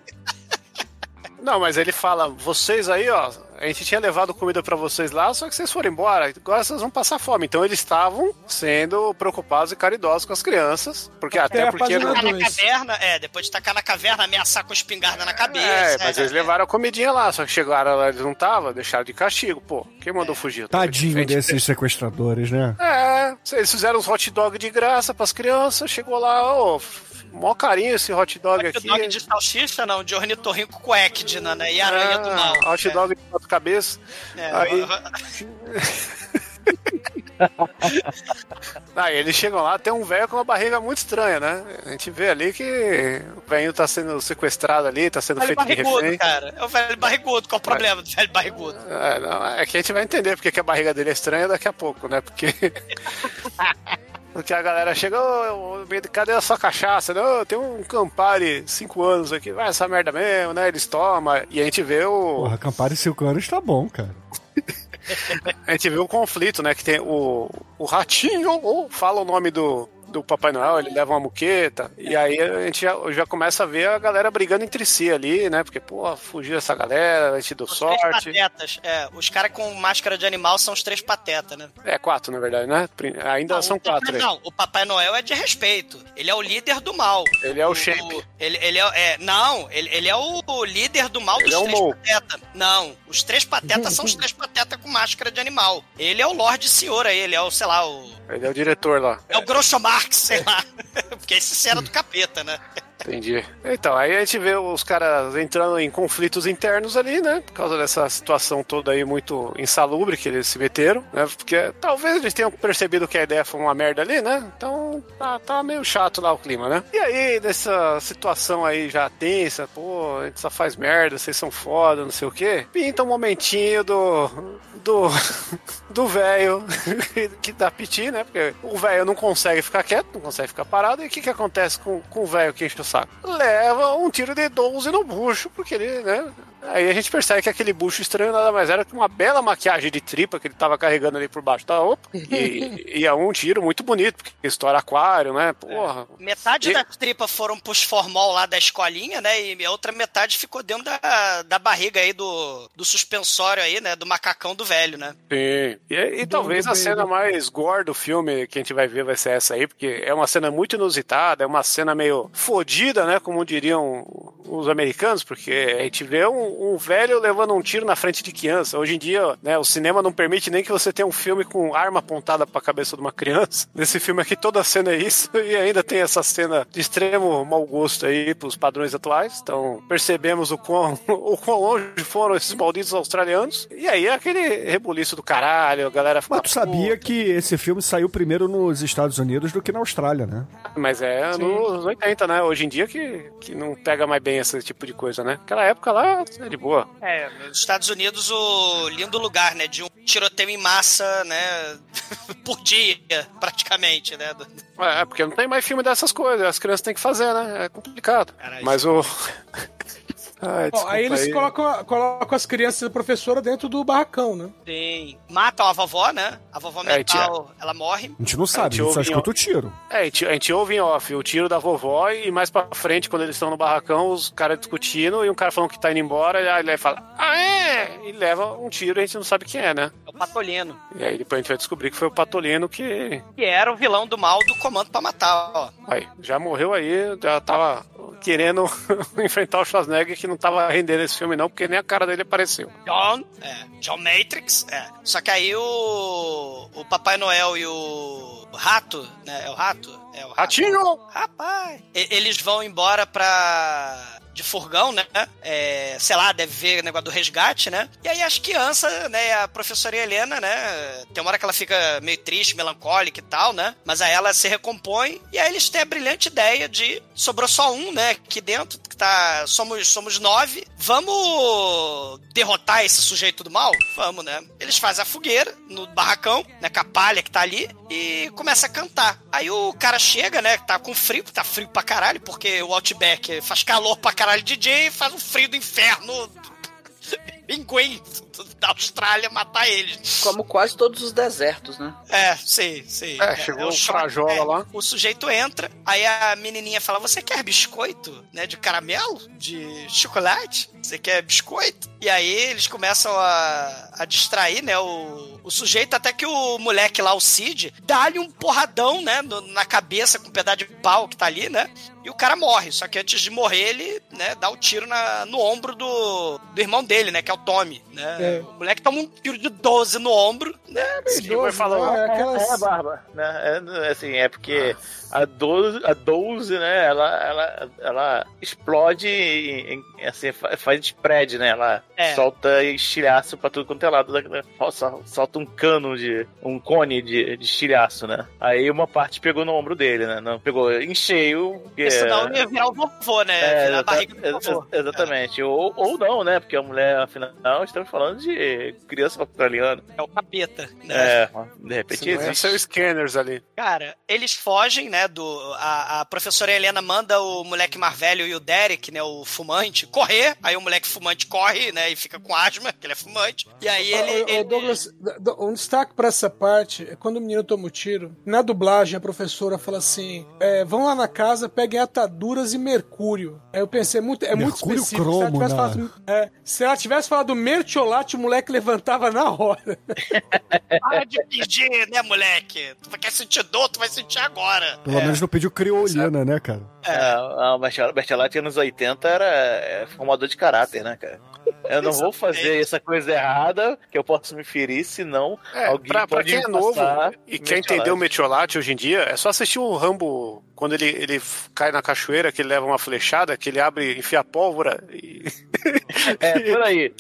Não, mas ele fala, vocês aí, ó, a gente tinha levado comida pra vocês lá, só que vocês foram embora, agora vocês vão passar fome. Então eles estavam sendo preocupados e caridosos com as crianças, porque até Tem a porque... Tacar na caverna, é, depois de tacar na caverna, ameaçar com espingarda na cabeça. É, mas é, eles levaram a comidinha lá, só que chegaram lá, eles não estavam, deixaram de castigo, pô. Quem mandou fugir? Tadinho desses sequestradores, né? É, eles fizeram os hot dog de graça pras crianças, chegou lá, ô, mó carinho esse hot dog Hot aqui. dog de salsicha, não, de ornitorrinco com Ecdina, né? E aranha do mal. Ah, Hot dog de quatro cabeças. É, Aí- é, [LAUGHS] Aí eles chegam lá, tem um velho com uma barriga muito estranha, né? A gente vê ali que o velho tá sendo sequestrado ali, tá sendo feito de barrigudo, refém. cara. É o velho barrigudo. Qual o problema do velho barrigudo? É, não, é que a gente vai entender porque que a barriga dele é estranha daqui a pouco, né? Porque. [LAUGHS] Porque a galera chega, ô, ô, cadê a sua cachaça? Não, tem um Campari 5 anos aqui, vai essa merda mesmo, né? Eles tomam, e a gente vê o. Porra, Campari 5 anos tá bom, cara. [LAUGHS] A gente vê o conflito, né? Que tem o, o ratinho, ou fala o nome do, do Papai Noel, ele leva uma muqueta. E aí a gente já, já começa a ver a galera brigando entre si ali, né? Porque, pô, fugiu essa galera, a gente deu Os três sorte. patetas. É, os caras com máscara de animal são os três patetas, né? É quatro, na verdade, né? Ainda Não, são o- quatro. Não, o Papai Noel é de respeito. Ele é o líder do mal. Ele é o shape. Ele, ele é, é- Não, ele, ele é o, o líder do mal Ele dos é o três patetas. Não, os três patetas são os três patetas com máscara de animal. Ele é o Lorde Senhor aí, ele é o, sei lá, o. Ele é o diretor lá. É o Groucho Marx, sei lá. [LAUGHS] Porque esse era do capeta, né? Entendi. Então, aí a gente vê os caras entrando em conflitos internos ali, né? Por causa dessa situação toda aí muito insalubre que eles se meteram, né? Porque talvez eles tenham percebido que a ideia foi uma merda ali, né? Então tá, tá meio chato lá o clima, né? E aí, nessa situação aí já tensa, pô, a gente só faz merda, vocês são foda, não sei o quê. Pinta um momentinho do. do. [LAUGHS] do velho [LAUGHS] que dá piti, né? Porque o velho não consegue ficar quieto, não consegue ficar parado. E o que que acontece com, com o velho que enche o saco? Leva um tiro de 12 no bucho, porque ele, né? Aí a gente percebe que aquele bucho estranho nada mais era que uma bela maquiagem de tripa que ele tava carregando ali por baixo da roupa. E, [LAUGHS] e é um tiro muito bonito, porque estoura aquário, né? Porra. Metade E- da tripa foram pros formol lá da escolinha, né? E a outra metade ficou dentro da, da barriga aí do, do suspensório aí, né? Do macacão do velho, né? Sim. E, e talvez a cena mais gore do filme que a gente vai ver vai ser essa aí, porque é uma cena muito inusitada, é uma cena meio fodida, né? Como diriam os americanos, porque a gente vê um, um velho levando um tiro na frente de criança. Hoje em dia, né, o cinema não permite nem que você tenha um filme com arma apontada pra cabeça de uma criança. [LAUGHS] Nesse filme aqui, toda a cena é isso, [LAUGHS] e ainda tem essa cena de extremo mau gosto aí pros padrões atuais. Então, percebemos o quão, [LAUGHS] o quão longe foram esses malditos australianos. E aí é aquele rebuliço do caralho, a galera fica Mas tu sabia que esse filme saiu primeiro nos Estados Unidos do que na Austrália, né? Mas é nos 80, né? Hoje em dia que, que não pega mais bem esse tipo de coisa, né? Aquela época lá, é de boa. É, nos Estados Unidos, o lindo lugar, né? De um tiroteio em massa, né? [LAUGHS] Por dia, praticamente, né? do- É, porque não tem mais filme dessas coisas, as crianças têm que fazer, né? É complicado. Caralho. Mas o. [LAUGHS] Ai, Ó, desculpa aí eles colocam, colocam as crianças da professora dentro do barracão, né? Tem... Matam a vovó, né? A vovó É, mental, ela morre. A gente não sabe, a gente só ouve em escuta o tiro. É, a gente, a gente ouve em off o tiro da vovó e mais pra frente, quando eles estão no barracão, os caras discutindo e um cara falando que tá indo embora, e aí ele fala, ah, é! E leva um tiro e a gente não sabe quem é, né? É o Patolino. E aí depois a gente vai descobrir que foi o Patolino que. Que era o vilão do mal do comando pra matar, ó. Aí, já morreu aí, já tava querendo [LAUGHS] enfrentar o Schwarzenegger que não tava rendendo esse filme, não, porque nem a cara dele apareceu. John, é, John Matrix, é. Só que aí o, o Papai Noel e o Rato, né? É o Rato? É o Rato. Ratinho! Rapaz! E- eles vão embora pra. De furgão, né? É, sei lá, deve ver o negócio do resgate, né? E aí as crianças, né? A professora Helena, né? Tem uma hora que ela fica meio triste, melancólica e tal, né? Mas aí ela se recompõe. E aí eles têm a brilhante ideia de. Sobrou só um, né? Aqui dentro, tá. Somos, somos nove. Vamos derrotar esse sujeito do mal? Vamos, né? Eles fazem a fogueira no barracão, né? Com a palha que tá ali. E começa a cantar. Aí o cara chega, né? Tá com frio, tá frio pra caralho, porque o Outback faz calor pra caralho dia e faz um frio do inferno. [LAUGHS] Pinguim da Austrália matar eles. Como quase todos os desertos, né? É, sim, sim. É, chegou o choque, Frajola é. lá. O sujeito entra, aí a menininha fala: Você quer biscoito? Né? De caramelo? De chocolate? Você quer biscoito? E aí eles começam a, a distrair, né? O, o sujeito, até que o moleque lá, o Cid, dá-lhe um porradão, né? no- na cabeça com um pedaço de pau que tá ali, né? E o cara morre. Só que antes de morrer, ele, né, dá o tiro na, no ombro do, do irmão dele, né? Que é o Tommy, né? É. O moleque toma um tiro de 12 no ombro, né? Idoso, falou, né? É, Aquelas... é a barba, né? É, assim, é porque a 12, a 12 né, ela, ela, ela explode e, e, assim, fa- faz spread, né? Ela É. solta estilhaço pra tudo quanto é lado. sol- Solta um cano de. um cone de, de estilhaço, né? Aí uma parte pegou no ombro dele, né? Não pegou em cheio. porque- Porque senão ia virar o vovô, né? É, virar a barriga do vovô. exatamente. Ou, ou não, né? Porque a mulher, afinal, estamos falando de criança australiana. É o capeta, né? É, de repente não é, existe. são scanners ali. Cara, eles fogem, né, do... A, a professora Helena manda o moleque mais velho e o Derek, né, o fumante, correr. Aí o moleque fumante corre, né, e fica com asma, que ele é fumante. E aí ele... Ô, ele- Douglas, um destaque pra essa parte é quando o menino toma o tiro. Na dublagem, a professora fala assim: é, vão lá na casa, peguem ataduras e mercúrio. Aí eu pensei, é muito, é muito específico. cromo, se, ela tivesse né? falado, é, se ela tivesse falado mertiolate, o moleque levantava na hora. [LAUGHS] Para de pedir, né, moleque? Tu quer sentir dor, tu vai sentir agora. Pelo menos não pediu criolina, né, cara? É, a Bertolatti anos 80 era é, formador de caráter, né, cara? Eu não vou fazer essa coisa errada que eu posso me ferir, senão É, alguém pra, pra pode quem me é novo e quer entender o metiolate hoje em dia, é só assistir o Rambo quando ele, ele cai na cachoeira, que ele leva uma flechada, que ele abre, enfia pólvora e. [LAUGHS] É, por aí.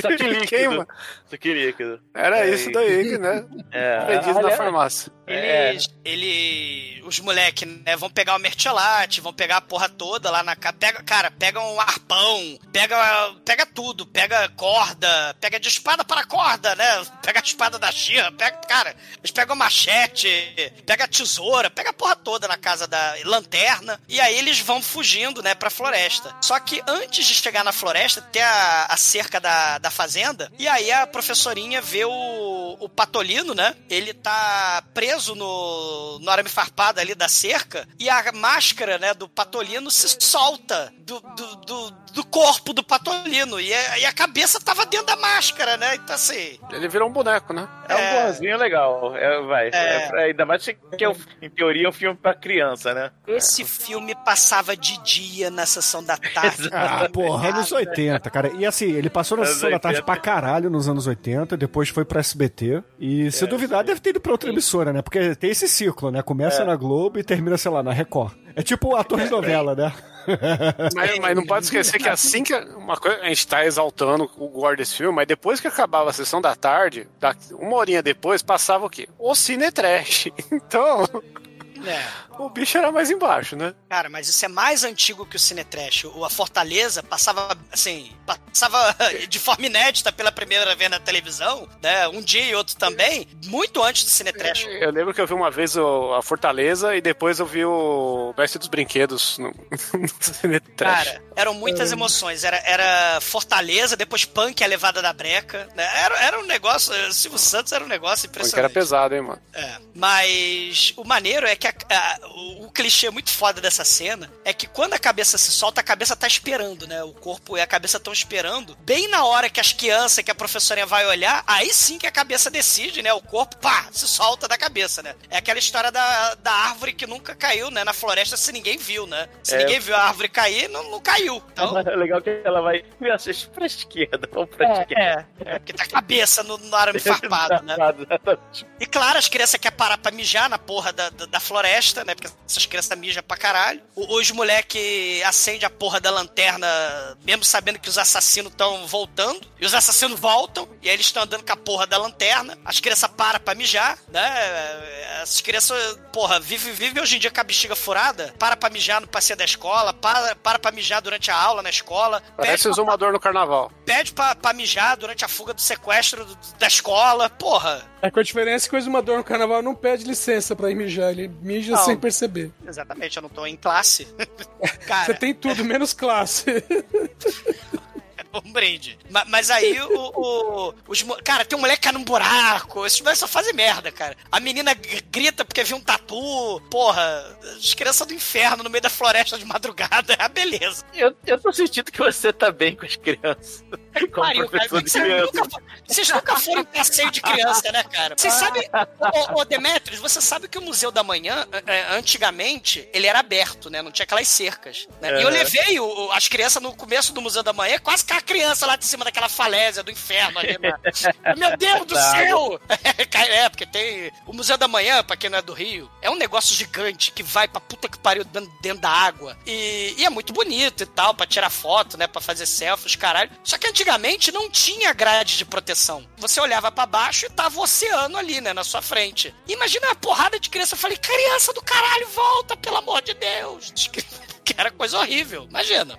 Só que líquido. Queima. Só que líquido. Era É, isso daí, né? [LAUGHS] É, Vendido na farmácia. É. Eles, ele, o os moleques, né, vão pegar o mertiolate, vão pegar a porra toda lá na casa. Pega, cara, pega um arpão, pega, pega tudo, pega corda, pega de espada para corda, né? Pega a espada da Xirra, pega, cara, eles pegam machete, pega a tesoura, pega a porra toda na casa da lanterna, e aí eles vão fugindo, né, pra floresta. Só que antes de chegar na floresta, tem a, a cerca da, da fazenda, e aí a professorinha vê o, o patolino, né? Ele tá preso no, no arame farpado ali da cerca, e a máscara, né, do patolino se solta do, do, do, do corpo do patolino, e a, e a cabeça tava dentro da máscara, né? Então assim. Ele virou um boneco, né? É um É. bonzinho legal. É, vai. É. É, ainda mais que, é, um- em teoria, é um filme pra criança, né? Esse filme passava de dia na sessão da tarde. [LAUGHS] Ah, porra, anos 80, cara. E assim, ele passou na Anos sessão da tarde 80. pra caralho nos anos 80, depois foi pro SBT. E se duvidar, deve ter ido pra outra emissora, né? Porque tem esse ciclo, né? Começa na Globo e termina, sei lá, na Record. É tipo ator de novela, né? [LAUGHS] Mas, mas não pode esquecer que assim que uma coisa, a gente tá exaltando o gore desse filme, mas depois que acabava a sessão da tarde, uma horinha depois, passava o quê? O Cine Trash. [LAUGHS] Então, É. o bicho era mais embaixo, né? Cara, mas isso é mais antigo que o Cine Trash. O A Fortaleza passava, assim, passava [LAUGHS] de forma inédita pela primeira vez na televisão, né? Um dia e outro também, muito antes do Cine Trash. Eu lembro que eu vi uma vez o- a Fortaleza e depois eu vi o Mestre dos Brinquedos no, [LAUGHS] no Cine Trash. Cara, eram muitas emoções. Era, era Fortaleza, depois Punk, a levada da breca. Né? Era, era um negócio. Silvio Santos era um negócio Porque era impressionante. pesado, hein, mano? É. Mas o maneiro é que a- a- o, o clichê muito foda dessa cena é que quando a cabeça se solta, a cabeça tá esperando, né? O corpo e a cabeça estão esperando. Bem na hora que as crianças, que a professorinha vai olhar, aí sim que a cabeça decide, né? O corpo, pá, se solta da cabeça, né? É aquela história da, da árvore que nunca caiu, né? Na floresta, se ninguém viu, né? Se É. ninguém viu a árvore cair, não, não caiu. Então, [LAUGHS] É legal que ela vai pra esquerda, vamos pra esquerda. é, porque tá a cabeça no, no arame [LAUGHS] farpado, né? E claro, as crianças querem parar pra mijar na porra da, da, da floresta, né? Porque essas crianças mijam pra caralho. Os moleque acende a porra da lanterna, mesmo sabendo que os assassinos estão voltando. E os assassinos voltam, e aí eles estão andando com a porra da lanterna. As crianças param pra mijar, né? As crianças, porra, vivem vive hoje em dia com a bexiga furada, para pra mijar no passeio da escola, para, para pra mijar durante a aula na escola. Parece Zumador no carnaval. pede pra, pra mijar durante a fuga do sequestro da escola. Porra, É com a diferença que o exumador no carnaval não pede licença pra ir mijar, ele mija Não. sem perceber. exatamente, eu não tô em classe. [LAUGHS] Você Cara, tem tudo, menos classe. [LAUGHS] é [LAUGHS] um brinde. Ma- Mas, aí o. o- os, cara, tem um moleque que cai num buraco. Esses moleques só fazem merda, cara. A menina grita porque viu um tatu. Porra, as crianças do inferno no meio da floresta de madrugada. É [LAUGHS] a beleza. Eu, eu tô sentindo que você tá bem com as crianças. [LAUGHS] Como Pariu, cara. professor de Vocês nunca, vocês nunca foram em passeio de criança, né, cara? Vocês sabem. Ô, ô, ô, Demetrios, você sabe que o Museu da Manhã, é, é, antigamente, ele era aberto, né? Não tinha aquelas cercas. Né? E eu É. levei o- as crianças no começo do Museu da Manhã, quase criança lá de cima daquela falésia do inferno ali. Né? [LAUGHS] Meu Deus do céu! [LAUGHS] É, porque tem. O Museu da Manhã, pra quem não é do Rio, é um negócio gigante que vai pra puta que pariu dentro, da água. E, e é muito bonito e tal, pra tirar foto, né? Pra fazer selfies, caralho. Só que antigamente não tinha grade de proteção. Você olhava pra baixo e tava o oceano ali, né? Na sua frente. Imagina uma porrada de criança. Eu falei, criança do caralho, volta, pelo amor de Deus. [LAUGHS] Que era coisa horrível. Imagina.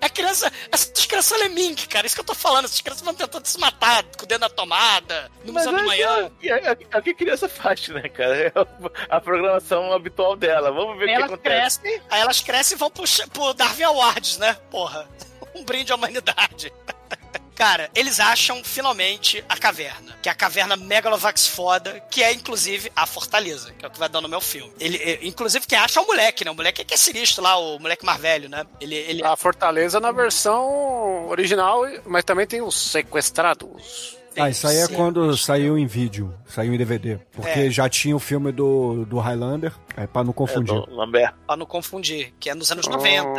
A [LAUGHS] criança, essas crianças são lemming, cara. Isso que eu tô falando. Essas crianças vão tentando se matar com o dedo na tomada, no Mas museu de é, manhã. é, é, é o que a criança faz, né, cara? É a programação habitual dela. Vamos ver o que Elas acontece. crescem, aí elas crescem e vão pro, pro Darwin Awards, né? Porra. [LAUGHS] Um brinde à humanidade. [LAUGHS] Cara, eles acham finalmente a caverna, que é a caverna Megalovax foda, que é inclusive a fortaleza, que é o que vai dar no meu filme. Ele, é, inclusive, quem acha é o moleque, né? O moleque é que é sinistro lá, o moleque mais velho, né? Ele, ele A Fortaleza na versão original, mas também tem os sequestrados. Ah, isso aí é quando saiu em vídeo, saiu em DVD. Porque É. já tinha o filme do, do Highlander, é pra não É, confundir. do Lambert. Pra não confundir, que é nos anos 90.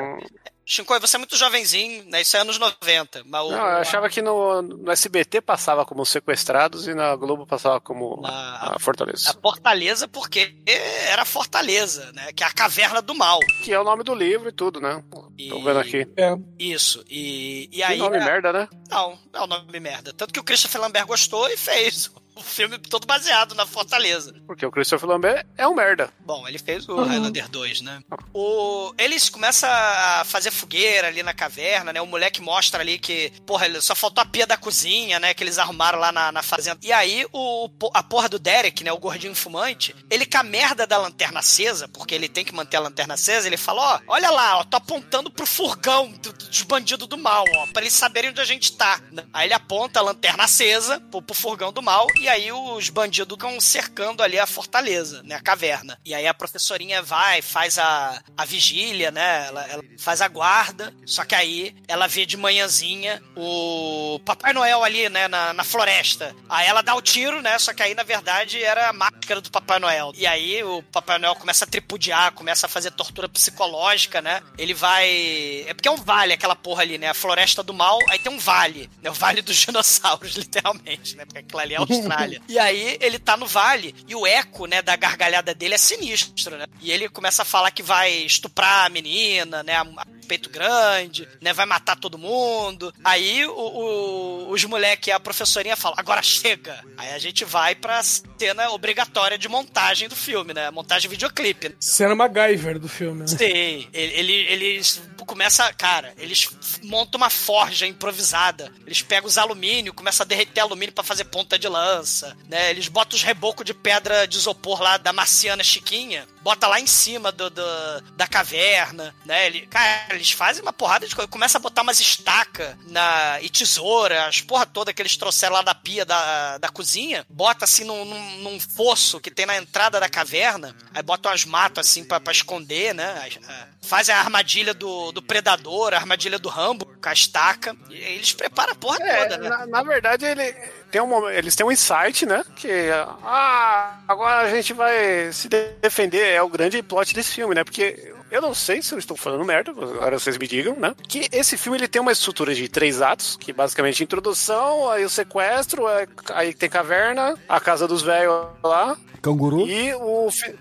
Shinkoi, você é muito jovenzinho, né? Isso é anos 90. Mas o, Não, eu achava que no, no SBT passava como sequestrados e na Globo passava como Na- a Fortaleza. a Fortaleza, porque era Fortaleza, né? Que é a caverna do mal. Que é o nome do livro e tudo, né? Tô E- vendo aqui. É. Isso. E, e Que aí. nome é- merda, né? Não, não é o nome merda. Tanto que o Christopher Lambert gostou e fez o filme todo baseado na Fortaleza. Porque o Christopher Lambert é um merda. Bom, ele fez o Highlander 2, né? O, eles começam a fazer fogueira ali na caverna, né? O moleque mostra ali que, porra, ele- só faltou a pia da cozinha, né? Que eles arrumaram lá na, na fazenda. E aí, o, a porra do Derek, né? O gordinho fumante, ele com a merda da lanterna acesa, porque ele tem que manter a lanterna acesa, ele fala, ó, olha lá, ó, tô apontando pro furgão do- dos bandidos do mal, ó, pra eles saberem onde a gente tá. Aí ele aponta a lanterna acesa pro, pro furgão do mal, e aí os bandidos ficam cercando ali a fortaleza, né? A caverna. E aí a professorinha vai, faz a, a vigília, né? Ela, ela faz a guarda, só que aí ela vê de manhãzinha o Papai Noel ali, né? Na, na floresta. Aí ela dá o tiro, né? Só que aí, na verdade, era a máscara do Papai Noel. E aí o Papai Noel começa a tripudiar, começa a fazer tortura psicológica, né? Ele vai. É porque é um vale aquela porra ali, né? A floresta do mal, aí tem um vale, né? O vale dos dinossauros, [LAUGHS] literalmente, né? Porque aquilo ali é a [LAUGHS] E aí ele tá no vale e o eco, né, da gargalhada dele é sinistro, né? E ele começa a falar que vai estuprar a menina, né? A peito grande, né? Vai matar todo mundo. Aí o, o- os moleques a professorinha falam, agora chega. Aí a gente vai pra cena obrigatória de montagem do filme, né? Montagem videoclipe. Cena MacGyver do filme. né? Sim, ele- ele- eles começam, cara, eles montam uma forja improvisada. Eles pegam os alumínio, começam a derreter alumínio pra fazer ponta de lança, né? Eles botam os rebocos de pedra de isopor lá da marciana Chiquinha, bota lá em cima do, do- da caverna, né? Ele, cara, eles fazem uma porrada de coisa. Começa a botar umas estacas na, e tesoura, as porra toda que eles trouxeram lá da pia da, da cozinha, bota assim num, num- num fosso que tem na entrada da caverna, aí bota umas matas assim pra, pra esconder, né? As- a- Faz a armadilha do, do predador, a armadilha do Rambo, com a estaca. E eles preparam a porra É, toda, né? na, na verdade, ele tem um, eles têm um insight, né? Que, ah, agora a gente vai se defender. É o grande plot desse filme, né? Porque eu não sei se eu estou falando merda, agora vocês me digam, né? Que esse filme ele tem uma estrutura de três atos, que basicamente introdução, aí o sequestro, aí- aí tem caverna, a casa dos velhos lá, Canguru. e o. fi-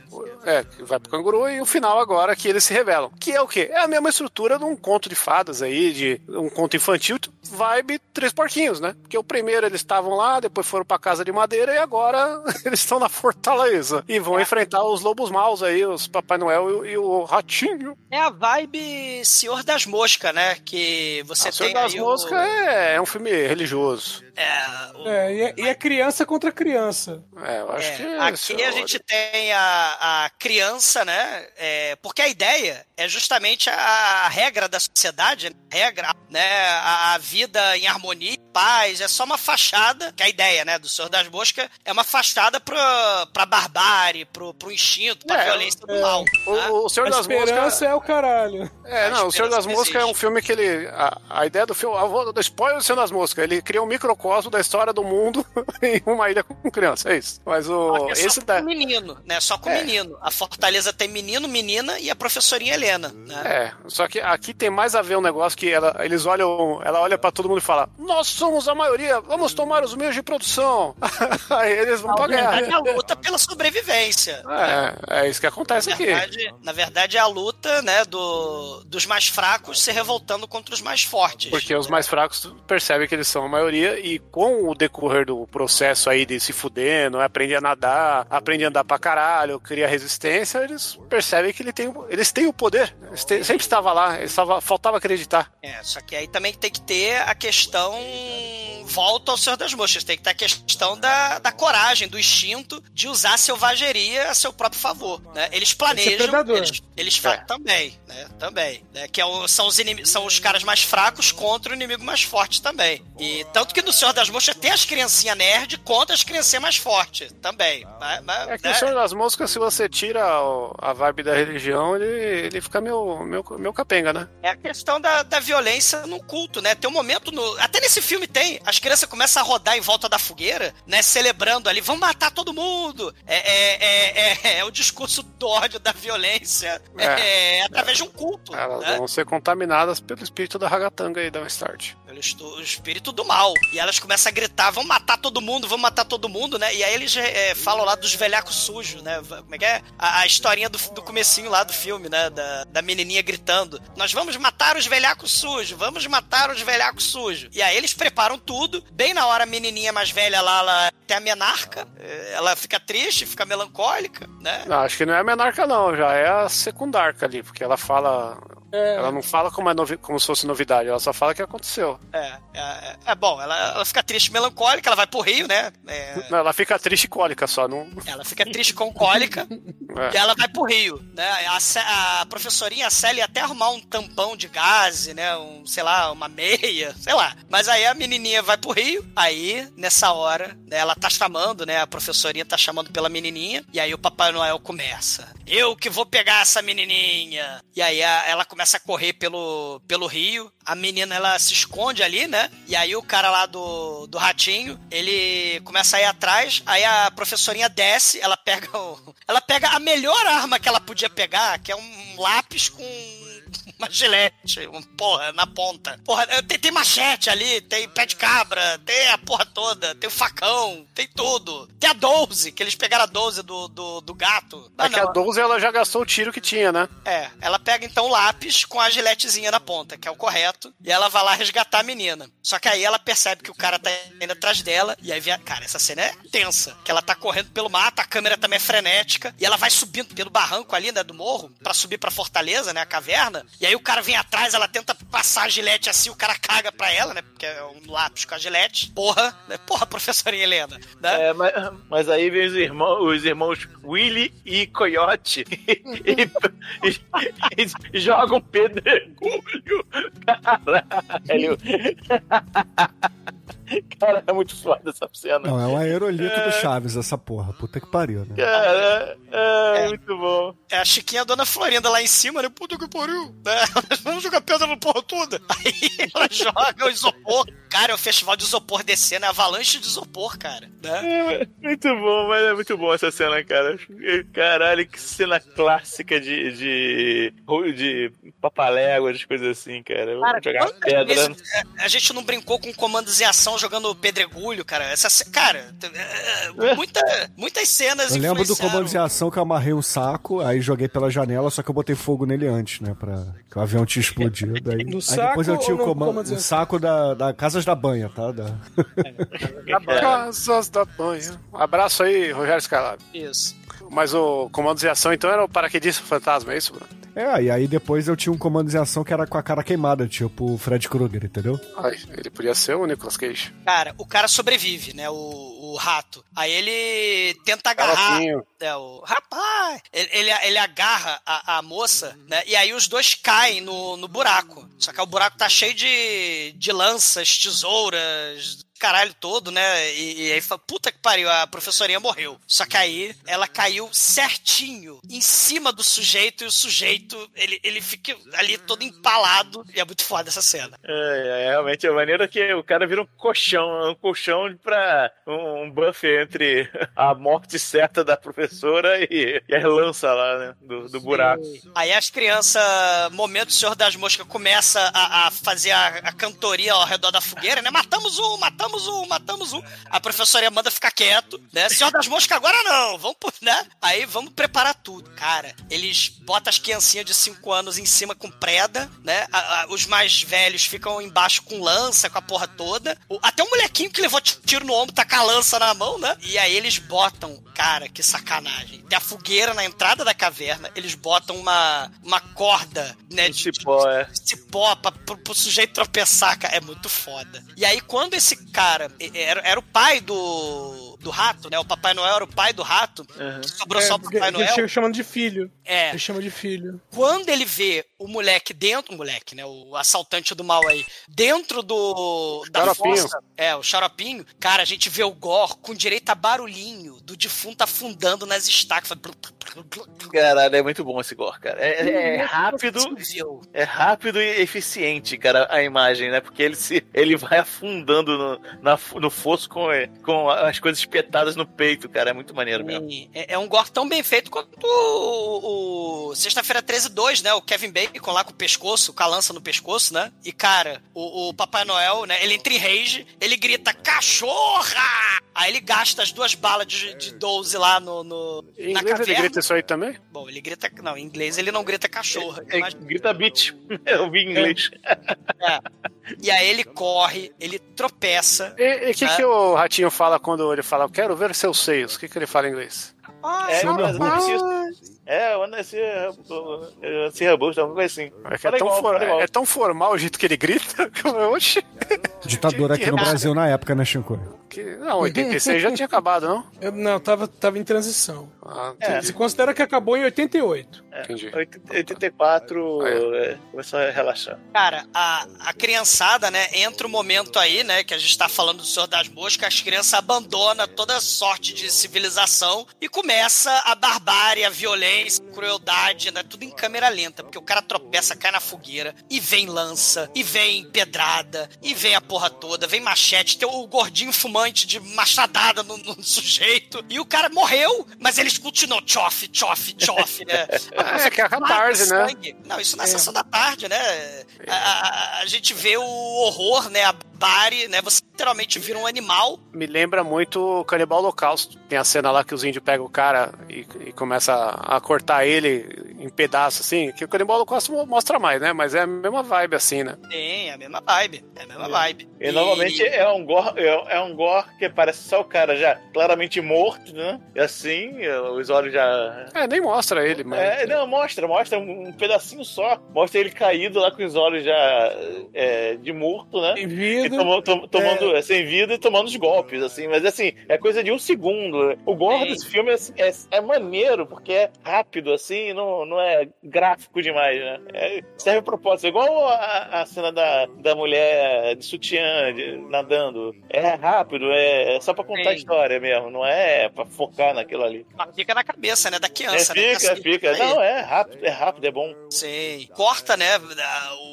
É, vai pro canguru e o final agora que eles se revelam. Que é o quê? É a mesma estrutura de um conto de fadas aí, de um conto infantil, vibe Três Porquinhos, né? Porque o primeiro eles estavam lá, depois foram pra casa de madeira e agora [LAUGHS] eles estão na fortaleza. E vão enfrentar os lobos maus aí, os Papai Noel e, e o Ratinho. É a vibe Senhor das Moscas, né? Que você a Senhor tem das aí Moscas o... é, é um filme religioso. É, o- É, e é, e é criança contra criança. É, eu acho É, que. aqui a gente tem a, a criança, né? É, porque a ideia é justamente a, a regra da sociedade, né? a regra, né? A, a vida em harmonia, paz, é só uma fachada, que é a ideia, né? Do Senhor das Moscas é uma fachada pra, pra barbárie, pro, pro instinto, pra É, violência do mal. O, o Senhor A das Moscas. é o caralho. É, A não, o Senhor das Moscas é um filme que ele. A, a ideia do filme. Eu vou spoiler do Senhor das Moscas. Ele cria um microcosmo da história do mundo [LAUGHS] em uma ilha com criança. É isso. Mas o. Só é só com da. menino, né? Só com É. menino. A Fortaleza tem menino, menina e a professorinha Helena, né? É, só que aqui tem mais a ver um negócio que ela, eles olham, ela olha pra todo mundo e fala: Nós somos a maioria, vamos tomar os meios de produção. [LAUGHS] Aí eles vão pra Na verdade, guerra. é a luta pela sobrevivência. É, é isso que acontece Na aqui. verdade, na verdade, é a luta, né, do, dos mais fracos se revoltando contra os mais fortes. Porque os mais fracos percebem que eles são a maioria e com o decorrer do processo aí de se fudendo, aprende a nadar, aprende a andar pra caralho, cria resistência, eles percebem que ele tem, eles têm o poder. Eles têm- sempre estava lá, eles estava, faltava acreditar. É, só que aí também tem que ter a questão. Volta ao Senhor das Moscas. Tem que ter a questão da, da coragem, do instinto de usar a selvageria a seu próprio favor. Né? Eles planejam. Eles, eles É. também, né? Também. Né? Que é o- são, os inimi- são os caras mais fracos contra o inimigo mais forte também. E tanto que no Senhor das Moscas tem as criancinhas nerd contra as criancinhas mais fortes também. Mas, mas, É que né? o Senhor das Moscas, se você tira a vibe da religião, ele, ele fica meio, meio, meio capenga, né? É a questão da, da violência no culto, né? Tem um momento no. Até nesse filme tem. As crianças começam a rodar em volta da fogueira, né? Celebrando ali, vamos matar todo mundo. É, é, é, é- é o discurso do ódio, da violência. É, É. através de um culto. Elas né? vão ser contaminadas pelo espírito da ragatanga aí da Start. Pelo espírito do mal. E elas começam a gritar: vamos matar todo mundo, vamos matar todo mundo, né? E aí eles é, falam lá dos velhacos sujos, né? Como é que é? A, a historinha do, do comecinho lá do filme, né? Da, da menininha gritando: Nós vamos matar os velhacos sujos, vamos matar os velhacos sujos. E aí eles preparam tudo. Bem na hora, a menininha mais velha lá, ela tem a menarca. eh, Ela fica triste, fica melancólica, né? Não, acho que não é a menarca, não. Já é a secundarca ali, porque ela fala. Ela não fala como, é novi- como se fosse novidade, ela só fala que aconteceu. É, é, é, é bom, ela, ela fica triste, melancólica, ela vai pro Rio, né? É, Não, ela fica triste e cólica só, não. ela fica triste com cólica É. e ela vai pro Rio, né? A, a professorinha a Célia até arrumar um tampão de gás, né? Um, sei lá, uma meia, [LAUGHS] sei lá. Mas aí a menininha vai pro Rio, aí, nessa hora, né, ela tá chamando, né? A professorinha tá chamando pela menininha, e aí o Papai Noel começa. Eu que vou pegar essa menininha. E aí a- ela começa a correr pelo, pelo rio, a menina ela se esconde ali, né? E aí o cara lá do, do ratinho, ele começa a ir atrás, aí a professorinha desce, ela pega o, [LAUGHS] ela pega a melhor arma que ela podia pegar, que é um lápis com [LAUGHS] uma gilete, um, porra, na ponta. Porra, tem, tem machete ali, tem pé de cabra, tem a porra toda, tem o facão, tem tudo. Tem a 12, que eles pegaram a 12 do, do, do gato. É Ah, que a não. 12 ela já gastou o tiro que tinha, né? É, ela pega então o lápis com a giletezinha na ponta, que é o correto, e ela vai lá resgatar a menina. Só que aí ela percebe que o cara tá indo atrás dela, e aí vem. a- Cara, essa cena é tensa. Que ela tá correndo pelo mato, a câmera também é frenética, e ela vai subindo pelo barranco ali, né, do morro, pra subir pra fortaleza, né, a caverna. E aí o cara vem atrás, ela tenta passar a gilete assim, o cara caga pra ela, né, porque é um lápis com a gilete. Porra, né, porra, professorinha Helena. Né? É, mas, mas aí vem os irmãos, os irmãos Willy e Coyote [LAUGHS] e, e- e jogam pedregulho. [LAUGHS] Caralho. Cara, é muito foda essa cena. Não, é um aerolito do Chaves, essa porra. Puta que pariu, né? Cara, é, muito bom. É a Chiquinha Dona Florinda lá em cima, né? Puta que pariu. Né? [LAUGHS] Vamos jogar pedra no porra toda. Aí ela [LAUGHS] joga o isopor. Cara, é o festival de isopor descendo, é avalanche de isopor, cara. Né? É, muito bom, mas é muito bom essa cena, cara. Caralho, que cena clássica de, de, de papalégua, de coisas assim, cara. Vamos Cara, jogar pedra. vezes, é, a gente não brincou com comandos em ação jogando pedregulho, cara. Essa, cara, é, muita, [LAUGHS] muitas cenas Eu lembro do comando de ação que eu amarrei um saco, aí joguei pela janela, só que eu botei fogo nele antes, né? Pra que o avião tinha explodido. Aí, [LAUGHS] No aí saco depois eu tinha o, comando, comando o saco da, da Casas da Banha, tá? Da... [LAUGHS] Casas da banha. Um abraço aí, Rogério Scalab. Isso. Mas o comando de ação então era o paraquedista fantasma, é isso, Bruno? É, e aí depois eu tinha um comando de ação que era com a cara queimada, tipo o Fred Krueger, entendeu? Ai, ele podia ser o Nicolas Cage. Cara, o cara sobrevive, né? O, o rato. Aí ele tenta agarrar. É, o rapaz. Ele, ele, ele agarra a, a moça, né? E aí os dois caem no, no buraco. Só que o buraco tá cheio de, de lanças, tesouras, caralho todo, né? E, e aí fala, puta que pariu, a professorinha morreu. Só que aí ela caiu certinho em cima do sujeito e o sujeito, ele, ele fica ali todo empalado. E é muito foda essa cena. É, é, realmente a maneira que o cara vira um colchão, um colchão pra um, um buff entre [LAUGHS] a morte certa da professora e, e as lanças lá, né? Do, do buraco. Aí as crianças, momento Senhor das Moscas, começa a, a fazer a, a cantoria ao redor da fogueira, né? Matamos um, matamos um, matamos um. A professora manda ficar quieto, né? Senhor das Moscas agora não, vamos, por- né? Aí vamos preparar tudo. Cara, eles botam as criancinhas de 5 anos em cima com preda, né? A- a- os mais velhos ficam embaixo com lança, com a porra toda. O- até um molequinho que levou tiro no ombro tá com a lança na mão, né? E aí eles botam, cara, que sacanagem. Tem a fogueira na entrada da caverna, eles botam uma, uma corda, né? Um cipó, é. cipó pra, pro, pro sujeito tropeçar, cara. É muito foda. E aí, quando esse cara era, era o pai do, do rato, né? O Papai Noel era o pai do rato, que sobrou só o Papai ele Noel. chega chamando de filho. É. Ele chama de filho. Quando ele vê o moleque dentro, o moleque, né? O assaltante do mal aí, dentro do. Da Xaropinho. fossa. É, o xaropinho. Cara, a gente vê o Gore com direito a barulhinho do defunto afundando nas estacas. Faz Caralho, é muito bom esse gore, cara. É, é rápido, Possível. é rápido e eficiente, cara, a imagem, né? Porque ele se ele vai afundando no, na, no fosso com, com as coisas espetadas no peito, cara. É muito maneiro mesmo. É, é um gore tão bem feito quanto o, o Sexta-feira 13 2, né? O Kevin Bacon lá com o pescoço, com a lança no pescoço, né? E, cara, o, o Papai Noel, né? Ele entra em rage, ele grita, cachorra! Aí ele gasta as duas balas de, de 12 lá no, no- na inglês ele caverna. grita isso aí também? Bom, ele grita. Não, em inglês ele não grita cachorro. É, Mas- grita beat. [LAUGHS] Eu vi em inglês. e aí ele corre, ele tropeça. E o que, É. que o ratinho fala quando ele fala, eu quero ver seus seios? O que, que ele fala em inglês? É, Seu mas preciso- é, eu esse, esse robusto, alguma coisa assim. É, é, tão igual, for- igual. é tão formal o jeito que ele grita. [LAUGHS] Oxi. Ditador aqui no Brasil na época, né, Chico? Que, não, 86 já tinha acabado, não? [LAUGHS] Eu- não, tava, tava em transição. Ah, É. Se considera que acabou em 88. entendi. 84 Ah, é, começou a relaxar. Cara, a, a criançada, né, entra o momento aí, né, que a gente tá falando do Senhor das Moscas, as crianças abandonam toda sorte de civilização e começa a barbárie, a violência, a crueldade, né, tudo em câmera lenta, porque o cara tropeça, cai na fogueira, e vem lança, e vem pedrada, e vem a porra toda, vem machete, tem o gordinho de machadada no, no sujeito, e o cara morreu, mas eles continuam tchof, tchof, tchof, né? Ah, [LAUGHS] é que é a catarse, né? Não, isso na sessão da tarde, né? A, a- a gente vê o horror, né? A barbárie, né? Você literalmente vira um animal. Me lembra muito o Canibal Holocausto. Tem a cena lá que os índios pegam o cara e, e começa a, a cortar ele em pedaços, assim. Que o Canibal mostra mais, né? Mas é a mesma vibe, assim, né? Tem, é a mesma vibe. É a mesma vibe. E, normalmente é um gore, é, é um gore que parece só o cara já claramente morto, né? E assim, é, os olhos já. É, nem mostra ele, mas... É, não, mostra, mostra um, pedacinho só. Mostra ele caído lá com os olhos já é, de morto, né? Em E vida. tomo- tom- tomando, é, sem vida e tomando os golpes, assim, mas assim, é coisa de um segundo. O gore Sim. desse filme assim, é, é maneiro, porque é rápido, assim, não, não é gráfico demais, né? É, serve propósito, É igual a, a cena da, da mulher de sutiã de- nadando. É rápido, é, só pra contar Sim. a história mesmo, não é pra focar naquilo ali. Mas fica na cabeça, né? Da É, criança, né? fica, Assim, fica. aí, Não, é rápido, é rápido, é bom. Sim. Corta, né?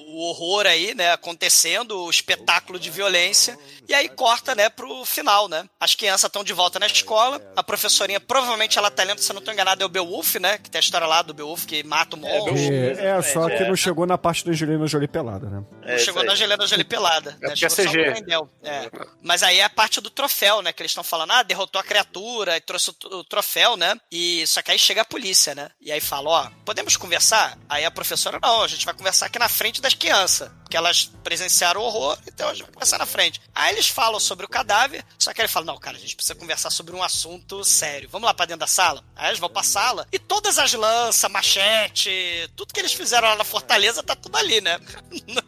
O horror aí, né? Acontecendo, o espetáculo de violência. E aí corta, né, pro final, né? As crianças estão de volta na escola. A professorinha, provavelmente, ela tá lendo, se eu não tô enganado, é o Beowulf, né? Que tem a história lá do Beowulf que mata o monstro. Beowulf. É, é, só que É. não chegou na parte da Angelina Jolie pelada, né? É Não chegou isso na aí. Gelena Jolie pelada. né? porque é Chegou só CG. no Grendel. É. Mas aí é a parte do troféu, né? Que eles estão falando, ah, derrotou a criatura e trouxe o troféu, né? E só que aí chega a polícia, né? E aí fala, ó, podemos conversar? Aí a professora, não, a gente vai conversar aqui na frente das crianças. Porque elas presenciaram o horror, então gente vai conversar na frente. Aí eles falam sobre o cadáver, só que ele fala, não, cara, a gente precisa conversar sobre um assunto sério. Vamos lá pra dentro da sala? Aí eles vão pra sala e todas as lanças, machete, tudo que eles fizeram lá na Fortaleza tá tudo ali, né? No,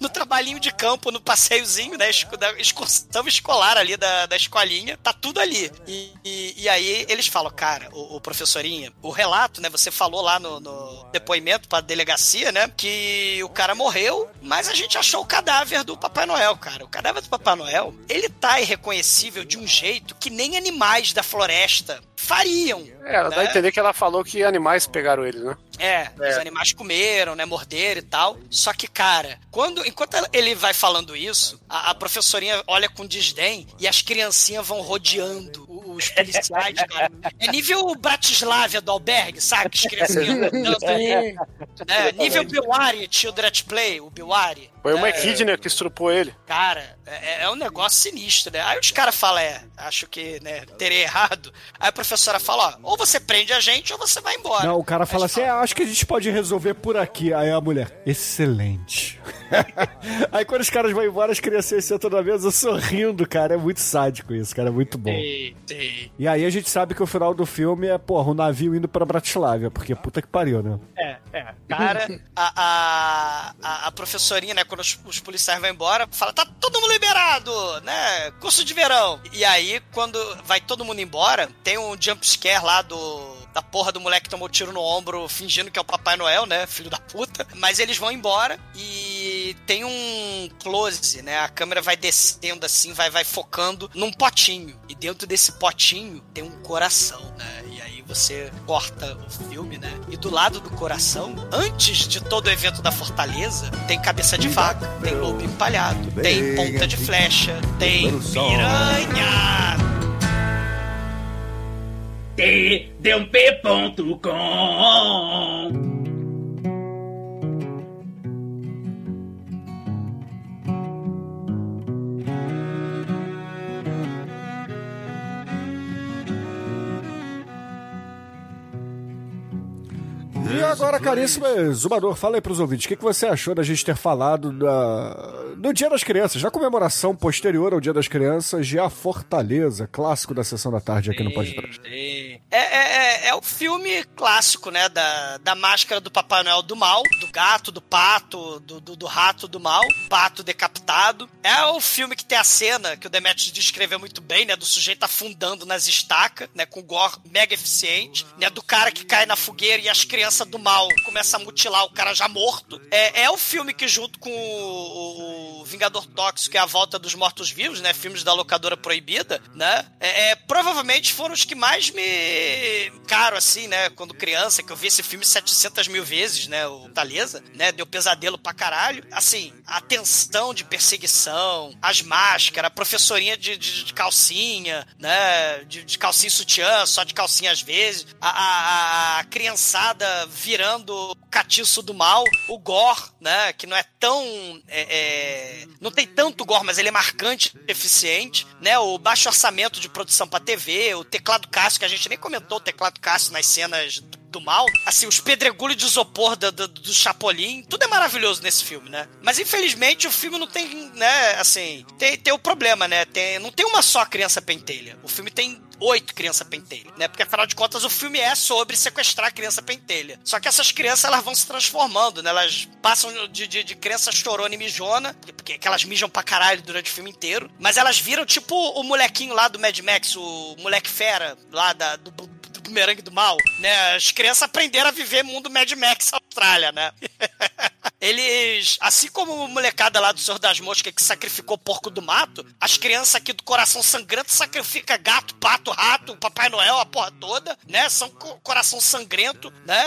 [LAUGHS] no trabalhinho de campo, no passeiozinho, né? Da excursão escolar ali da, da escolinha, tá tudo ali. E, e, e aí eles falam, cara, o, o professorinha, o relato, né? Você falou lá no, no depoimento pra delegacia, né? Que o cara morreu, mas a gente achou o cadáver do Papai Noel, cara. O cadáver do Papai Noel, ele tá irreconhecível de um jeito que nem animais da floresta fariam. É, ela dá a né? entender que ela falou que animais pegaram ele, né? É, os animais comeram, né? Morderam e tal. Só que, cara, quando enquanto ele vai falando isso, a, a professorinha olha com desdém e as criancinhas vão rodeando os policiais, [LAUGHS] cara. É nível Bratislava do albergue, sabe? Que as criancinhas [LAUGHS] rodando ali. Sim. É, nível Biwari, Children's Play, o Biwari. Foi uma É, Echidna que estrupou ele. Cara, é, é um negócio sinistro, né? Aí os caras falam, é, acho que, né, terei errado. Aí a professora fala, ó, ou você prende a gente ou você vai embora. Não, o cara fala assim: é, acho que a gente pode resolver por aqui. Aí a mulher, excelente. [LAUGHS] Aí quando os caras vão embora, as crianças sentam na mesa sorrindo, cara. É muito sádico isso, cara. É muito bom. E aí a gente sabe que o final do filme é, porra, um navio indo pra Bratislava, porque puta que pariu, né? É, é. Cara, a, a, a, a professorinha, né, quando os, os policiais vão embora, fala, tá todo mundo liberado, né? Curso de verão. E aí, quando vai todo mundo embora, tem um jump scare lá do. Da porra do moleque que tomou tiro no ombro, fingindo que é o Papai Noel, né? Filho da puta. Mas eles vão embora e tem um close, né? A câmera vai descendo assim, vai, vai focando num potinho. E dentro desse potinho tem um coração, né? E aí você corta o filme, né? E do lado do coração, antes de todo o evento da Fortaleza, tem cabeça de vaca, tem lobo empalhado, tem ponta de flecha, tem piranha. tdump.com E agora, caríssimo Zumador, fala aí pros ouvintes, o que, que você achou da gente ter falado da... do Dia das Crianças, da comemoração posterior ao Dia das Crianças de A Fortaleza, clássico da sessão da tarde aqui no Podcast. É, é, é, é o filme clássico, né? Da, da máscara do Papai Noel do mal, do gato, do pato, do, do, do rato do mal, pato decapitado. É o filme que tem a cena que o Demetrius descreveu muito bem, né? Do sujeito afundando nas estacas, né? Com gore mega eficiente, né? Do cara que cai na fogueira e as crianças do mal começam a mutilar o cara já morto. É, é o filme que, junto com o, o Vingador Tóxico, é a volta dos mortos-vivos, né? Filmes da locadora proibida, né? É, é, provavelmente foram os que mais me. Caro, assim, né? Quando criança, que eu vi esse filme 700 mil vezes, né? O Taleza, né? Deu pesadelo pra caralho. Assim, a tensão de perseguição, as máscaras, a professorinha de, de, de calcinha, né? De, de calcinha e sutiã, só de calcinha às vezes. A, a, a criançada virando o catiço do mal. O gore, né? Que não é tão. é- é, não tem tanto gore, mas ele é marcante, eficiente, né? O baixo orçamento de produção pra TV, o teclado Cássio, que a gente nem comentou o teclado Cássio nas cenas do, do mal. Assim, os pedregulhos de isopor do, do, do Chapolin, tudo é maravilhoso nesse filme, né? Mas infelizmente o filme não tem, né? Assim, tem, tem o problema, né? Tem, não tem uma só criança pentelha. O filme tem oito crianças pentelha, né? Porque afinal de contas o filme é sobre sequestrar a criança pentelha. Só que essas crianças elas vão se transformando, né? Elas passam de, de, de criança chorona e mijona, porque que elas mijam pra caralho durante o filme inteiro, mas elas viram tipo o molequinho lá do Mad Max, o moleque fera lá da, do, bumerangue do mal, né? As crianças aprenderam a viver mundo Mad Max Austrália, né? [LAUGHS] Eles, assim como a molecada lá do Senhor das Moscas que sacrificou porco do mato, as crianças aqui do coração sangrento sacrificam gato, pato, rato, Papai Noel, a porra toda, né? São co- coração sangrento, né?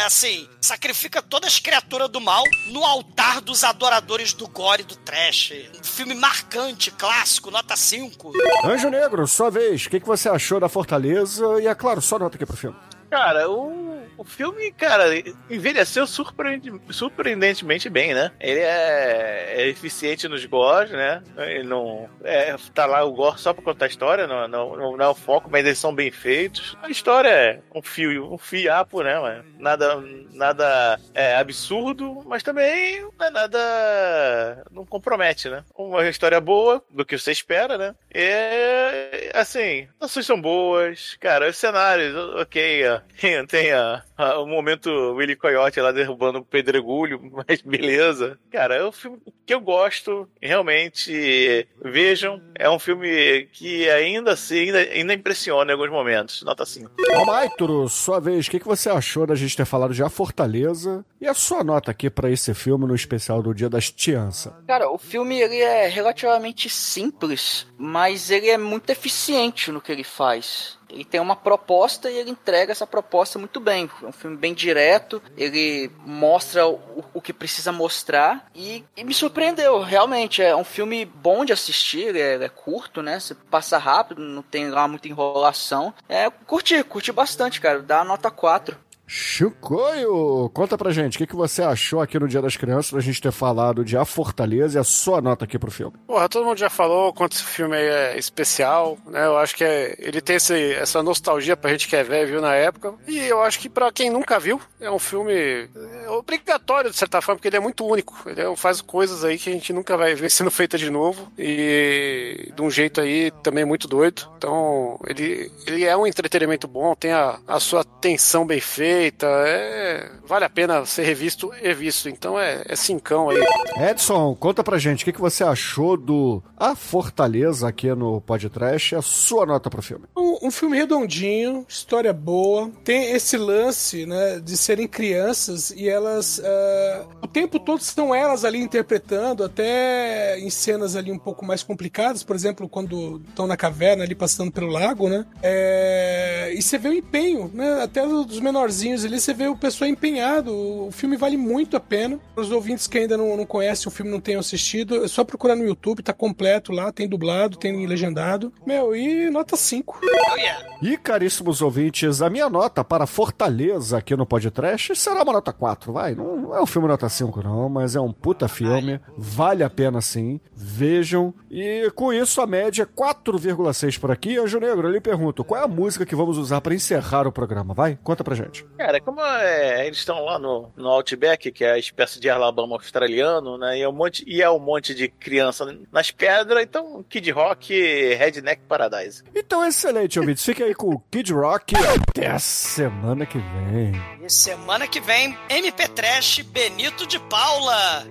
É assim, sacrifica todas as criaturas do mal no altar dos adoradores do gore e do trash. Um filme marcante, clássico, nota 5. Anjo Negro, sua vez, o que, que você achou da Fortaleza? E é claro, só nota aqui pro filme. Cara, o, o filme, cara, envelheceu surpreende- surpreendentemente bem, né? Ele é, é eficiente nos gores, né? Ele não. É, tá lá o gore só pra contar a história, não, não, não, é o foco, mas eles são bem feitos. A história é um fio, um fiapo, né? Nada, nada é, absurdo, mas também não é nada. não compromete, né? Uma história boa, do que você espera, né? E, assim, as ações são boas, cara, os cenários, ok, ó, tem, [LAUGHS] tem a- o momento Willy Coyote lá derrubando o pedregulho, [LAUGHS] mas beleza. Cara, é um filme que eu gosto, realmente, vejam, é um filme que ainda assim, ainda, ainda impressiona em alguns momentos, nota 5. Almaitro, sua vez, o que, que você achou da gente ter falado de A Fortaleza? E a sua nota aqui pra esse filme no especial do Dia das Tiança? Cara, o filme ele é relativamente simples, mas ele é muito eficiente no que ele faz. Ele tem uma proposta e ele entrega essa proposta muito bem. É um filme bem direto, ele mostra o, o que precisa mostrar e, e me surpreendeu, realmente. É um filme bom de assistir, ele é, é curto, né? Você passa rápido, não tem lá muita enrolação. É, curti, curti bastante, cara. Dá nota 4. Chicoio, conta pra gente, o que, que você achou aqui no Dia das Crianças da gente ter falado de A Fortaleza e a sua nota aqui pro filme? Porra, todo mundo já falou quanto esse filme é especial, né? Eu acho que é, ele tem esse- essa nostalgia pra gente que é velho, viu na época. E eu acho que pra quem nunca viu, é um filme é, obrigatório, de certa forma, porque ele é muito único. Ele é- faz coisas aí que a gente nunca vai ver [LAUGHS] sendo feita de novo. E de um jeito aí também muito doido. Então, ele, ele é um entretenimento bom, tem a, a sua tensão bem feita. É, vale a pena ser revisto e visto. Então é, é cincão aí. Edson, conta pra gente, o que, que você achou do A Fortaleza aqui no podcast e a sua nota pro filme? Um, um filme redondinho, história boa. Tem esse lance, né, de serem crianças e elas. ah, o tempo todo são elas ali interpretando, até em cenas ali um pouco mais complicadas, por exemplo, quando estão na caverna ali passando pelo lago, né? É, e você vê o empenho, né? Até dos menorzinhos ali, você vê o pessoal empenhado. O filme vale muito a pena. Para os ouvintes que ainda não, não conhecem o filme, não tenham assistido, é só procurar no YouTube, tá completo lá, tem dublado, tem legendado. Meu, e nota 5. Oh, yeah. E, caríssimos ouvintes, a minha nota para Fortaleza aqui no podcast será uma nota 4, vai. Não é um filme nota 5, não, mas é um puta filme. Vale a pena sim. Vejam. E com isso, a média é 4,6 por aqui. Anjo Negro, eu lhe pergunto, qual é a música que vamos usar para encerrar o programa? Vai, conta pra gente. Cara, como é, eles estão lá no, no Outback, que é a espécie de Alabama australiano, né? E é um monte, e é um monte de criança nas pedras, então Kid Rock Redneck Paradise. Então, excelente, ouvintes. Fique aí com o Kid Rock até a semana que vem. E semana que vem, MP Trash Benito de Paula.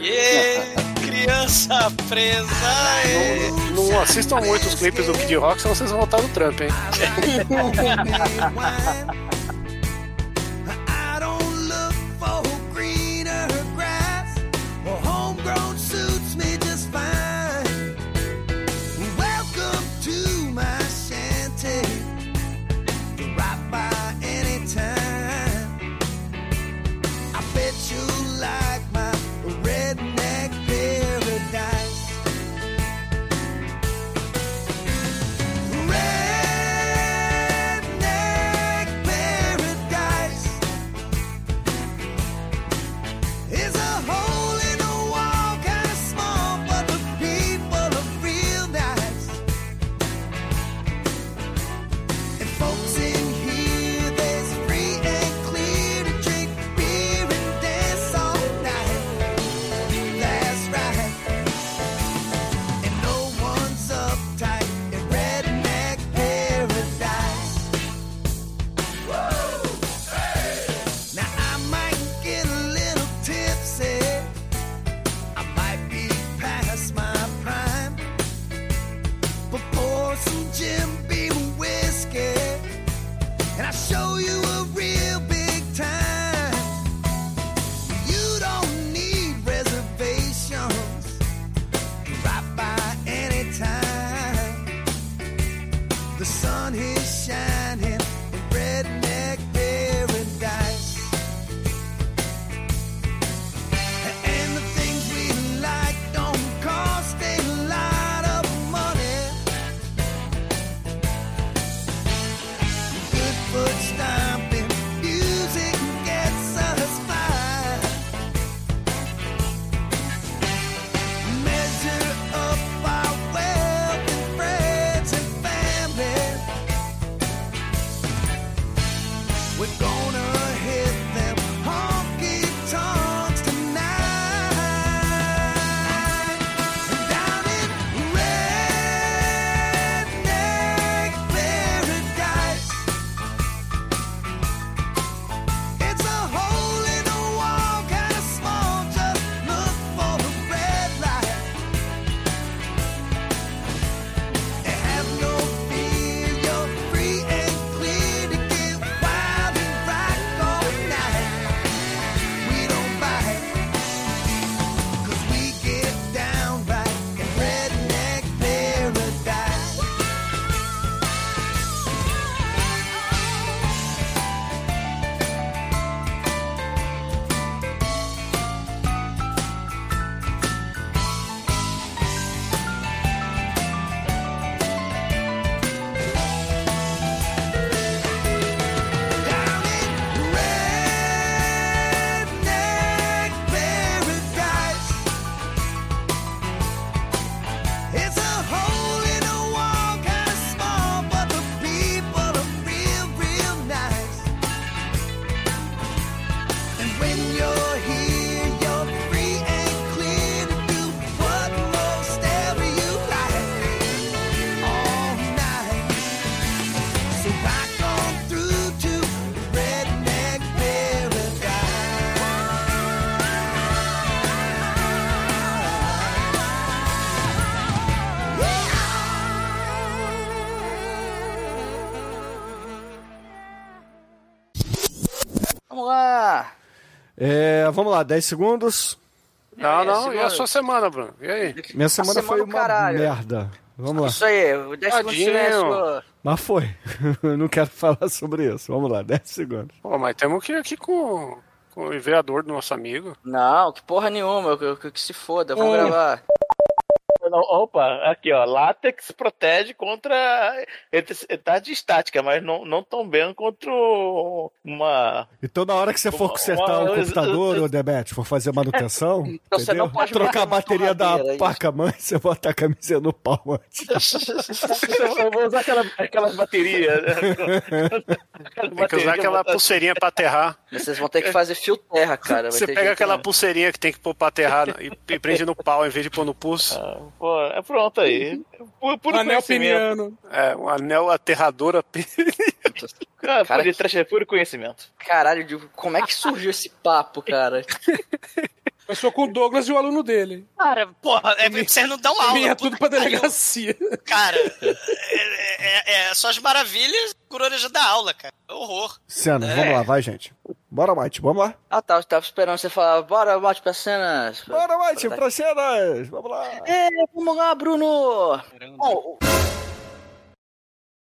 E criança presa. Não, não assistam muito os clipes do Kid Rock, senão vocês vão voltar no Trump, hein? [LAUGHS] vamos lá, 10 segundos. Não, É, não, e segunda- a sua semana, Bruno? E aí? Minha semana, semana foi uma caralho. merda. Vamos lá. Isso aí, o 10 segundos de silêncio. Mas foi. [LAUGHS] Não quero falar sobre isso. Vamos lá, 10 segundos. Pô, mas temos que ir aqui com, com o vereador do nosso amigo. Não, que porra nenhuma, que, que, que se foda, vamos É. gravar. Não, opa, aqui ó, látex protege contra eletricidade estática, mas não, não tão bem contra uma. Então, na hora que você for consertar uma- o computador, ô Debete, for fazer manutenção, [LAUGHS] Então você não pode trocar a bateria da é isso. placa-mãe, você bota a camiseta no pau antes. [LAUGHS] Eu vou usar aquela, aquelas baterias. [LAUGHS] né? Tem que usar aquela pulseirinha pra aterrar. Vocês vão ter que fazer fio terra, cara. Vai Você ter pega aquela não. pulseirinha que tem que pôr pra aterrar e, e prende no pau em vez de pôr no pulso. Pô, é pronto aí. Puro, puro Anel peniano. É, um anel aterrador. Cara, [LAUGHS] Cara, puro, trash é puro conhecimento. Caralho, Diego, como é que surgiu esse papo, cara? [LAUGHS] Começou com o Douglas e o aluno dele. Cara, porra, é, vocês não dão aula. Vinha tudo pra que delegacia. Cara, é, é, é só as maravilhas por já dá aula, cara. É horror. Cena, vamos lá, vai, gente. Bora, Mate, vamos lá. Ah, tá, eu tava esperando você falar, bora, bate pra cenas. Bora, Mate, pra cenas. Vamos lá. É, vamos lá, Bruno! Bom,